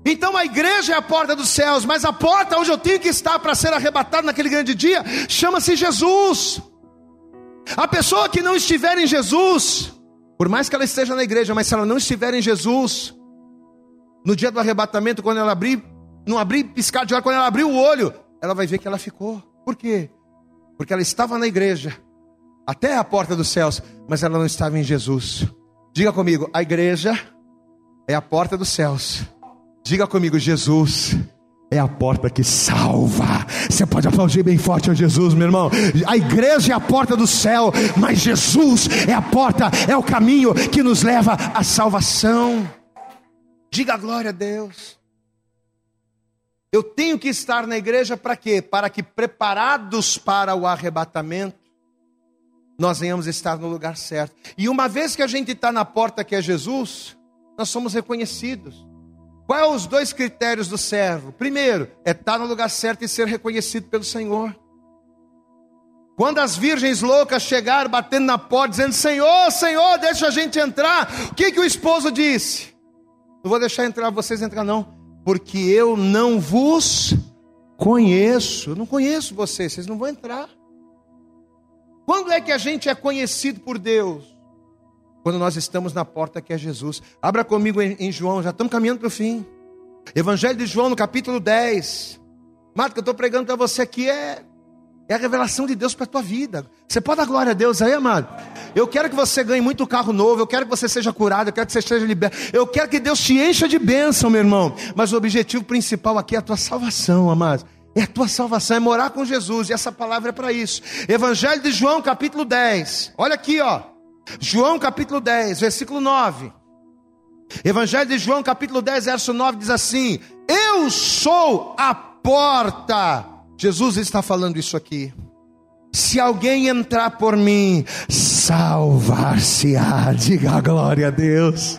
Então a igreja é a porta dos céus, mas a porta onde eu tenho que estar para ser arrebatado naquele grande dia chama-se Jesus. A pessoa que não estiver em Jesus, por mais que ela esteja na igreja, mas se ela não estiver em Jesus, no dia do arrebatamento, quando ela abrir, não abrir piscar de olho, quando ela abrir o olho, ela vai ver que ela ficou. Por quê? Porque ela estava na igreja, até a porta dos céus, mas ela não estava em Jesus. Diga comigo, a igreja é a porta dos céus. Diga comigo, Jesus é a porta que salva. Você pode aplaudir bem forte a Jesus, meu irmão. A igreja é a porta do céu, mas Jesus é a porta, é o caminho que nos leva à salvação. Diga glória a Deus. Eu tenho que estar na igreja para quê? Para que preparados para o arrebatamento, nós venhamos estar no lugar certo. E uma vez que a gente está na porta que é Jesus, nós somos reconhecidos. Quais são os dois critérios do servo? Primeiro, é estar no lugar certo e ser reconhecido pelo Senhor. Quando as virgens loucas chegaram batendo na porta, dizendo: Senhor, Senhor, deixa a gente entrar. O que, que o esposo disse? Não vou deixar entrar vocês entrar, não, porque eu não vos conheço. Eu não conheço vocês, vocês não vão entrar. Quando é que a gente é conhecido por Deus? Quando nós estamos na porta que é Jesus. Abra comigo em, João, já estamos caminhando para o fim. Evangelho de João, no capítulo 10. Marta, que eu estou pregando para você aqui é, é a revelação de Deus para a tua vida. Você pode dar glória a Deus aí, amado? Eu quero que você ganhe muito carro novo, eu quero que você seja curado, eu quero que você seja liberto. Eu quero que Deus te encha de bênção, meu irmão. Mas o objetivo principal aqui é a tua salvação, amado. É a tua salvação, é morar com Jesus, e essa palavra é para isso. Evangelho de João, capítulo 10. Olha aqui, ó. João, capítulo 10, versículo 9. Evangelho de João, capítulo 10, verso 9 diz assim: Eu sou a porta. Jesus está falando isso aqui. Se alguém entrar por mim, salvar-se-á. Diga a glória a Deus.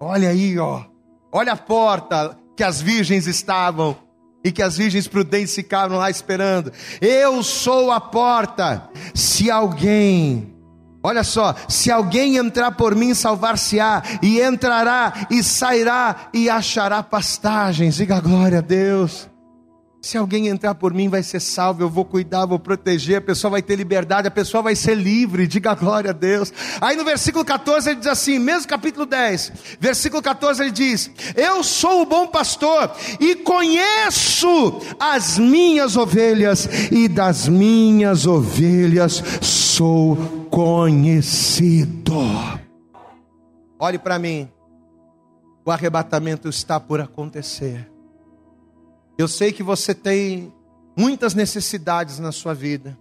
Olha aí, ó. Olha a porta que as virgens estavam e que as virgens prudentes ficaram lá esperando. Eu sou a porta. Se alguém, olha só, se alguém entrar por mim, salvar-se-á, e entrará e sairá e achará pastagens. Diga glória a Deus. Se alguém entrar por mim, vai ser salvo, eu vou cuidar, vou proteger, a pessoa vai ter liberdade, a pessoa vai ser livre, diga glória a Deus. Aí no versículo 14 ele diz assim, mesmo capítulo 10, versículo 14 ele diz: Eu sou o bom pastor e conheço as minhas ovelhas, e das minhas ovelhas sou conhecido. Olhe para mim, o arrebatamento está por acontecer. Eu sei que você tem muitas necessidades na sua vida.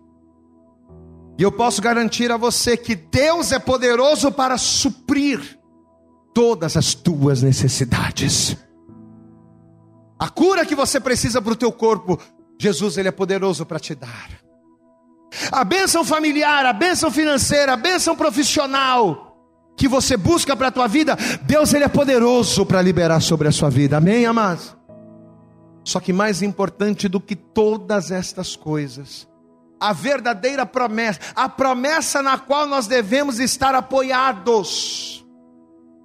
E eu posso garantir a você que Deus é poderoso para suprir todas as tuas necessidades. A cura que você precisa para o teu corpo, Jesus ele é poderoso para te dar. A bênção familiar, a bênção financeira, a bênção profissional que você busca para a tua vida, Deus ele é poderoso para liberar sobre a sua vida. Amém, amados? Só que mais importante do que todas estas coisas, a verdadeira promessa, a promessa na qual nós devemos estar apoiados,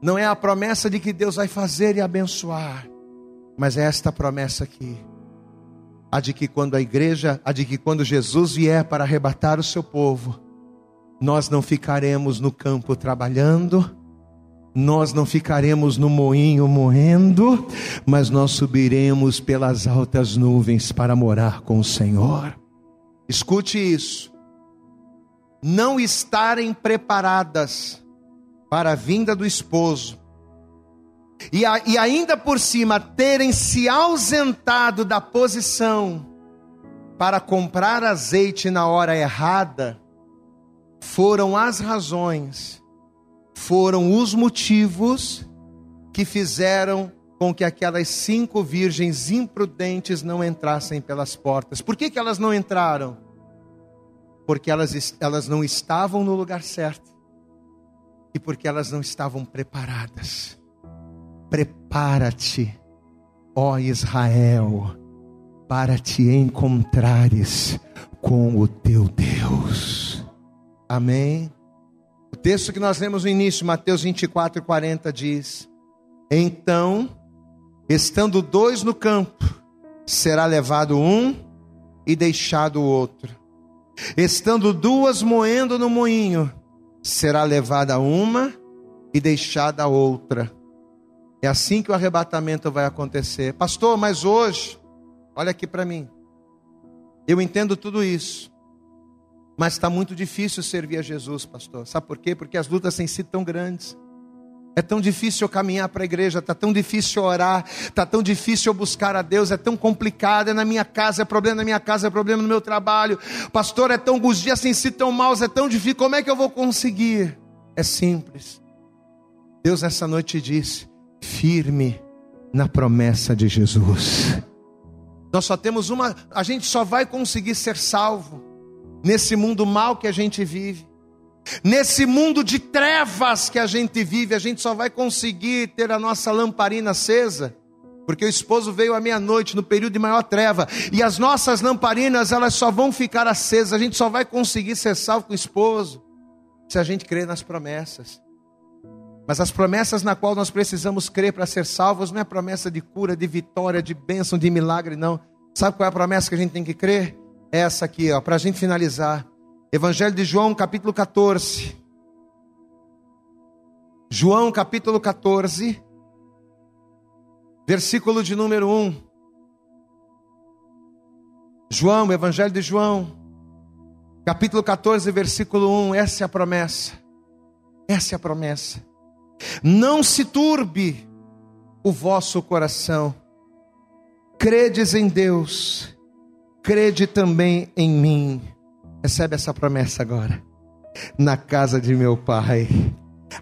não é a promessa de que Deus vai fazer e abençoar, mas é esta promessa aqui, a de que quando a igreja, a de que quando Jesus vier para arrebatar o seu povo, nós não ficaremos no campo trabalhando, nós não ficaremos no moinho moendo, mas nós subiremos pelas altas nuvens para morar com o Senhor. Escute isso. Não estarem preparadas para a vinda do esposo, e, a, e ainda por cima terem se ausentado da posição para comprar azeite na hora errada, foram as razões foram os motivos que fizeram com que aquelas cinco virgens imprudentes não entrassem pelas portas. Por que, que elas não entraram? Porque elas, elas não estavam no lugar certo e porque elas não estavam preparadas. Prepara-te, ó Israel, para te encontrares com o teu Deus. Amém texto que nós lemos no início, Mateus 24, 40, diz: Então, estando dois no campo, será levado um e deixado o outro. Estando duas moendo no moinho, será levada uma e deixada a outra. É assim que o arrebatamento vai acontecer. Pastor, mas hoje, olha aqui para mim. Eu entendo tudo isso. Mas está muito difícil servir a Jesus, pastor. Sabe por quê? Porque as lutas têm sido tão grandes. É tão difícil eu caminhar para a igreja, está tão difícil orar, está tão difícil eu buscar a Deus, é tão complicado, é na minha casa, é problema na minha casa, é problema no meu trabalho. Pastor, é tão, os dias têm sido tão maus, é tão difícil, como é que eu vou conseguir? É simples. Deus essa noite disse: firme na promessa de Jesus. Nós só temos uma, a gente só vai conseguir ser salvo nesse mundo mal que a gente vive, nesse mundo de trevas que a gente vive, a gente só vai conseguir ter a nossa lamparina acesa Porque o esposo veio à meia-noite, no período de maior treva, e as nossas lamparinas, elas só vão ficar acesas, a gente só vai conseguir ser salvo com o esposo, se a gente crer nas promessas. Mas as promessas na qual nós precisamos crer para ser salvos não é promessa de cura, de vitória, de bênção, de milagre, não. Sabe qual é a promessa que a gente tem que crer? Essa aqui, ó, para a gente finalizar. Evangelho de João, capítulo 14. João, capítulo 14, versículo de número 1. João, Evangelho de João, capítulo 14, versículo 1. Essa é a promessa. Essa é a promessa. Não se turbe o vosso coração. Credes em Deus, crede também em mim. Recebe essa promessa agora. Na casa de meu pai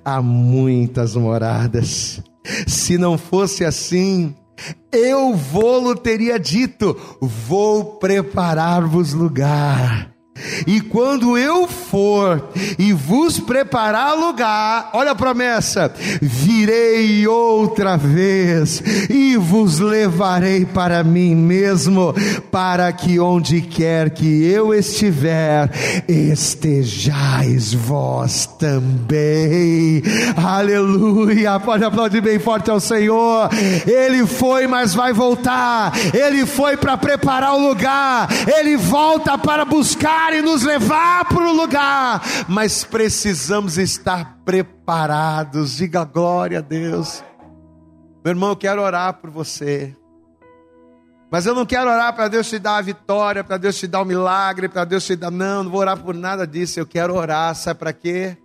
há muitas moradas. Se não fosse assim, eu vou-lo teria dito: vou preparar-vos lugar. E quando eu for e vos preparar lugar, olha a promessa: virei outra vez e vos levarei para mim mesmo, para que onde quer que eu estiver, estejais vós também. Aleluia! Pode aplaudir bem forte ao Senhor. Ele foi, mas vai voltar. Ele foi para preparar o lugar. Ele volta para buscar e nos levar para o lugar, mas precisamos estar preparados. Diga glória a Deus. Meu irmão, eu quero orar por você. Mas eu não quero orar para Deus te dar a vitória, para Deus te dar o um milagre, para Deus te dar. Não, não vou orar por nada disso. Eu quero orar, sabe para quê?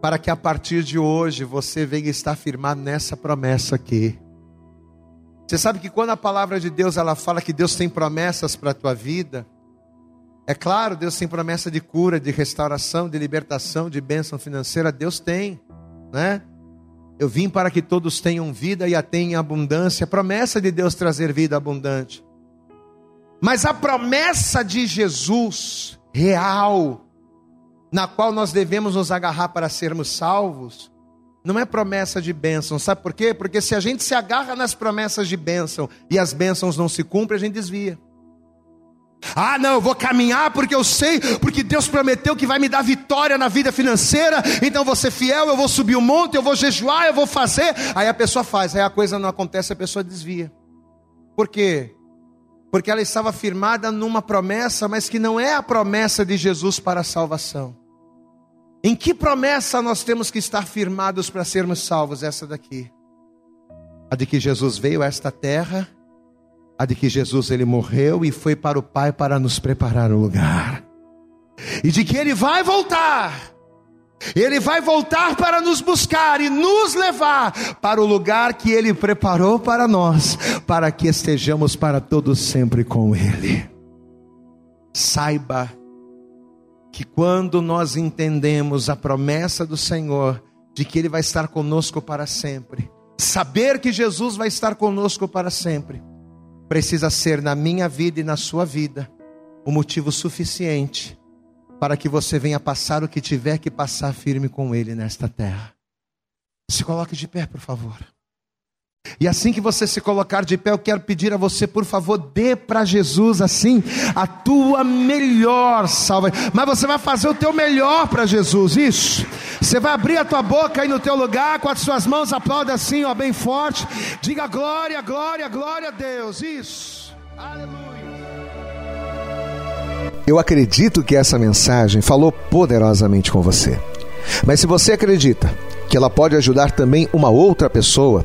Para que a partir de hoje você venha estar firmado nessa promessa aqui. Você sabe que quando a palavra de Deus ela fala que Deus tem promessas para a tua vida, é claro, Deus tem promessa de cura, de restauração, de libertação, de bênção financeira. Deus tem, né? Eu vim para que todos tenham vida e a tenham abundância. Promessa de Deus trazer vida abundante. Mas a promessa de Jesus real, na qual nós devemos nos agarrar para sermos salvos, não é promessa de bênção. Sabe por quê? Porque se a gente se agarra nas promessas de bênção e as bênçãos não se cumprem, a gente desvia. Ah, não, eu vou caminhar porque eu sei, porque Deus prometeu que vai me dar vitória na vida financeira, então vou ser fiel, eu vou subir o monte, eu vou jejuar, eu vou fazer. Aí a pessoa faz, aí a coisa não acontece, a pessoa desvia. Por quê? Porque ela estava firmada numa promessa, mas que não é a promessa de Jesus para a salvação. Em que promessa nós temos que estar firmados para sermos salvos? Essa daqui. A de que Jesus veio a esta terra a de que Jesus ele morreu e foi para o Pai para nos preparar o lugar. E de que ele vai voltar. Ele vai voltar para nos buscar e nos levar para o lugar que ele preparou para nós, para que estejamos para todos sempre com ele. Saiba que quando nós entendemos a promessa do Senhor de que ele vai estar conosco para sempre, saber que Jesus vai estar conosco para sempre, precisa ser na minha vida e na sua vida o motivo suficiente para que você venha passar o que tiver que passar firme com Ele nesta terra. Se coloque de pé, por favor. E assim que você se colocar de pé, eu quero pedir a você, por favor, dê para Jesus assim a tua melhor salva. Mas você vai fazer o teu melhor para Jesus, isso. Você vai abrir a tua boca aí no teu lugar, com as suas mãos, aplauda assim, ó, bem forte. Diga glória, glória, glória a Deus. Isso. Aleluia. Eu acredito que essa mensagem falou poderosamente com você. Mas se você acredita que ela pode ajudar também uma outra pessoa,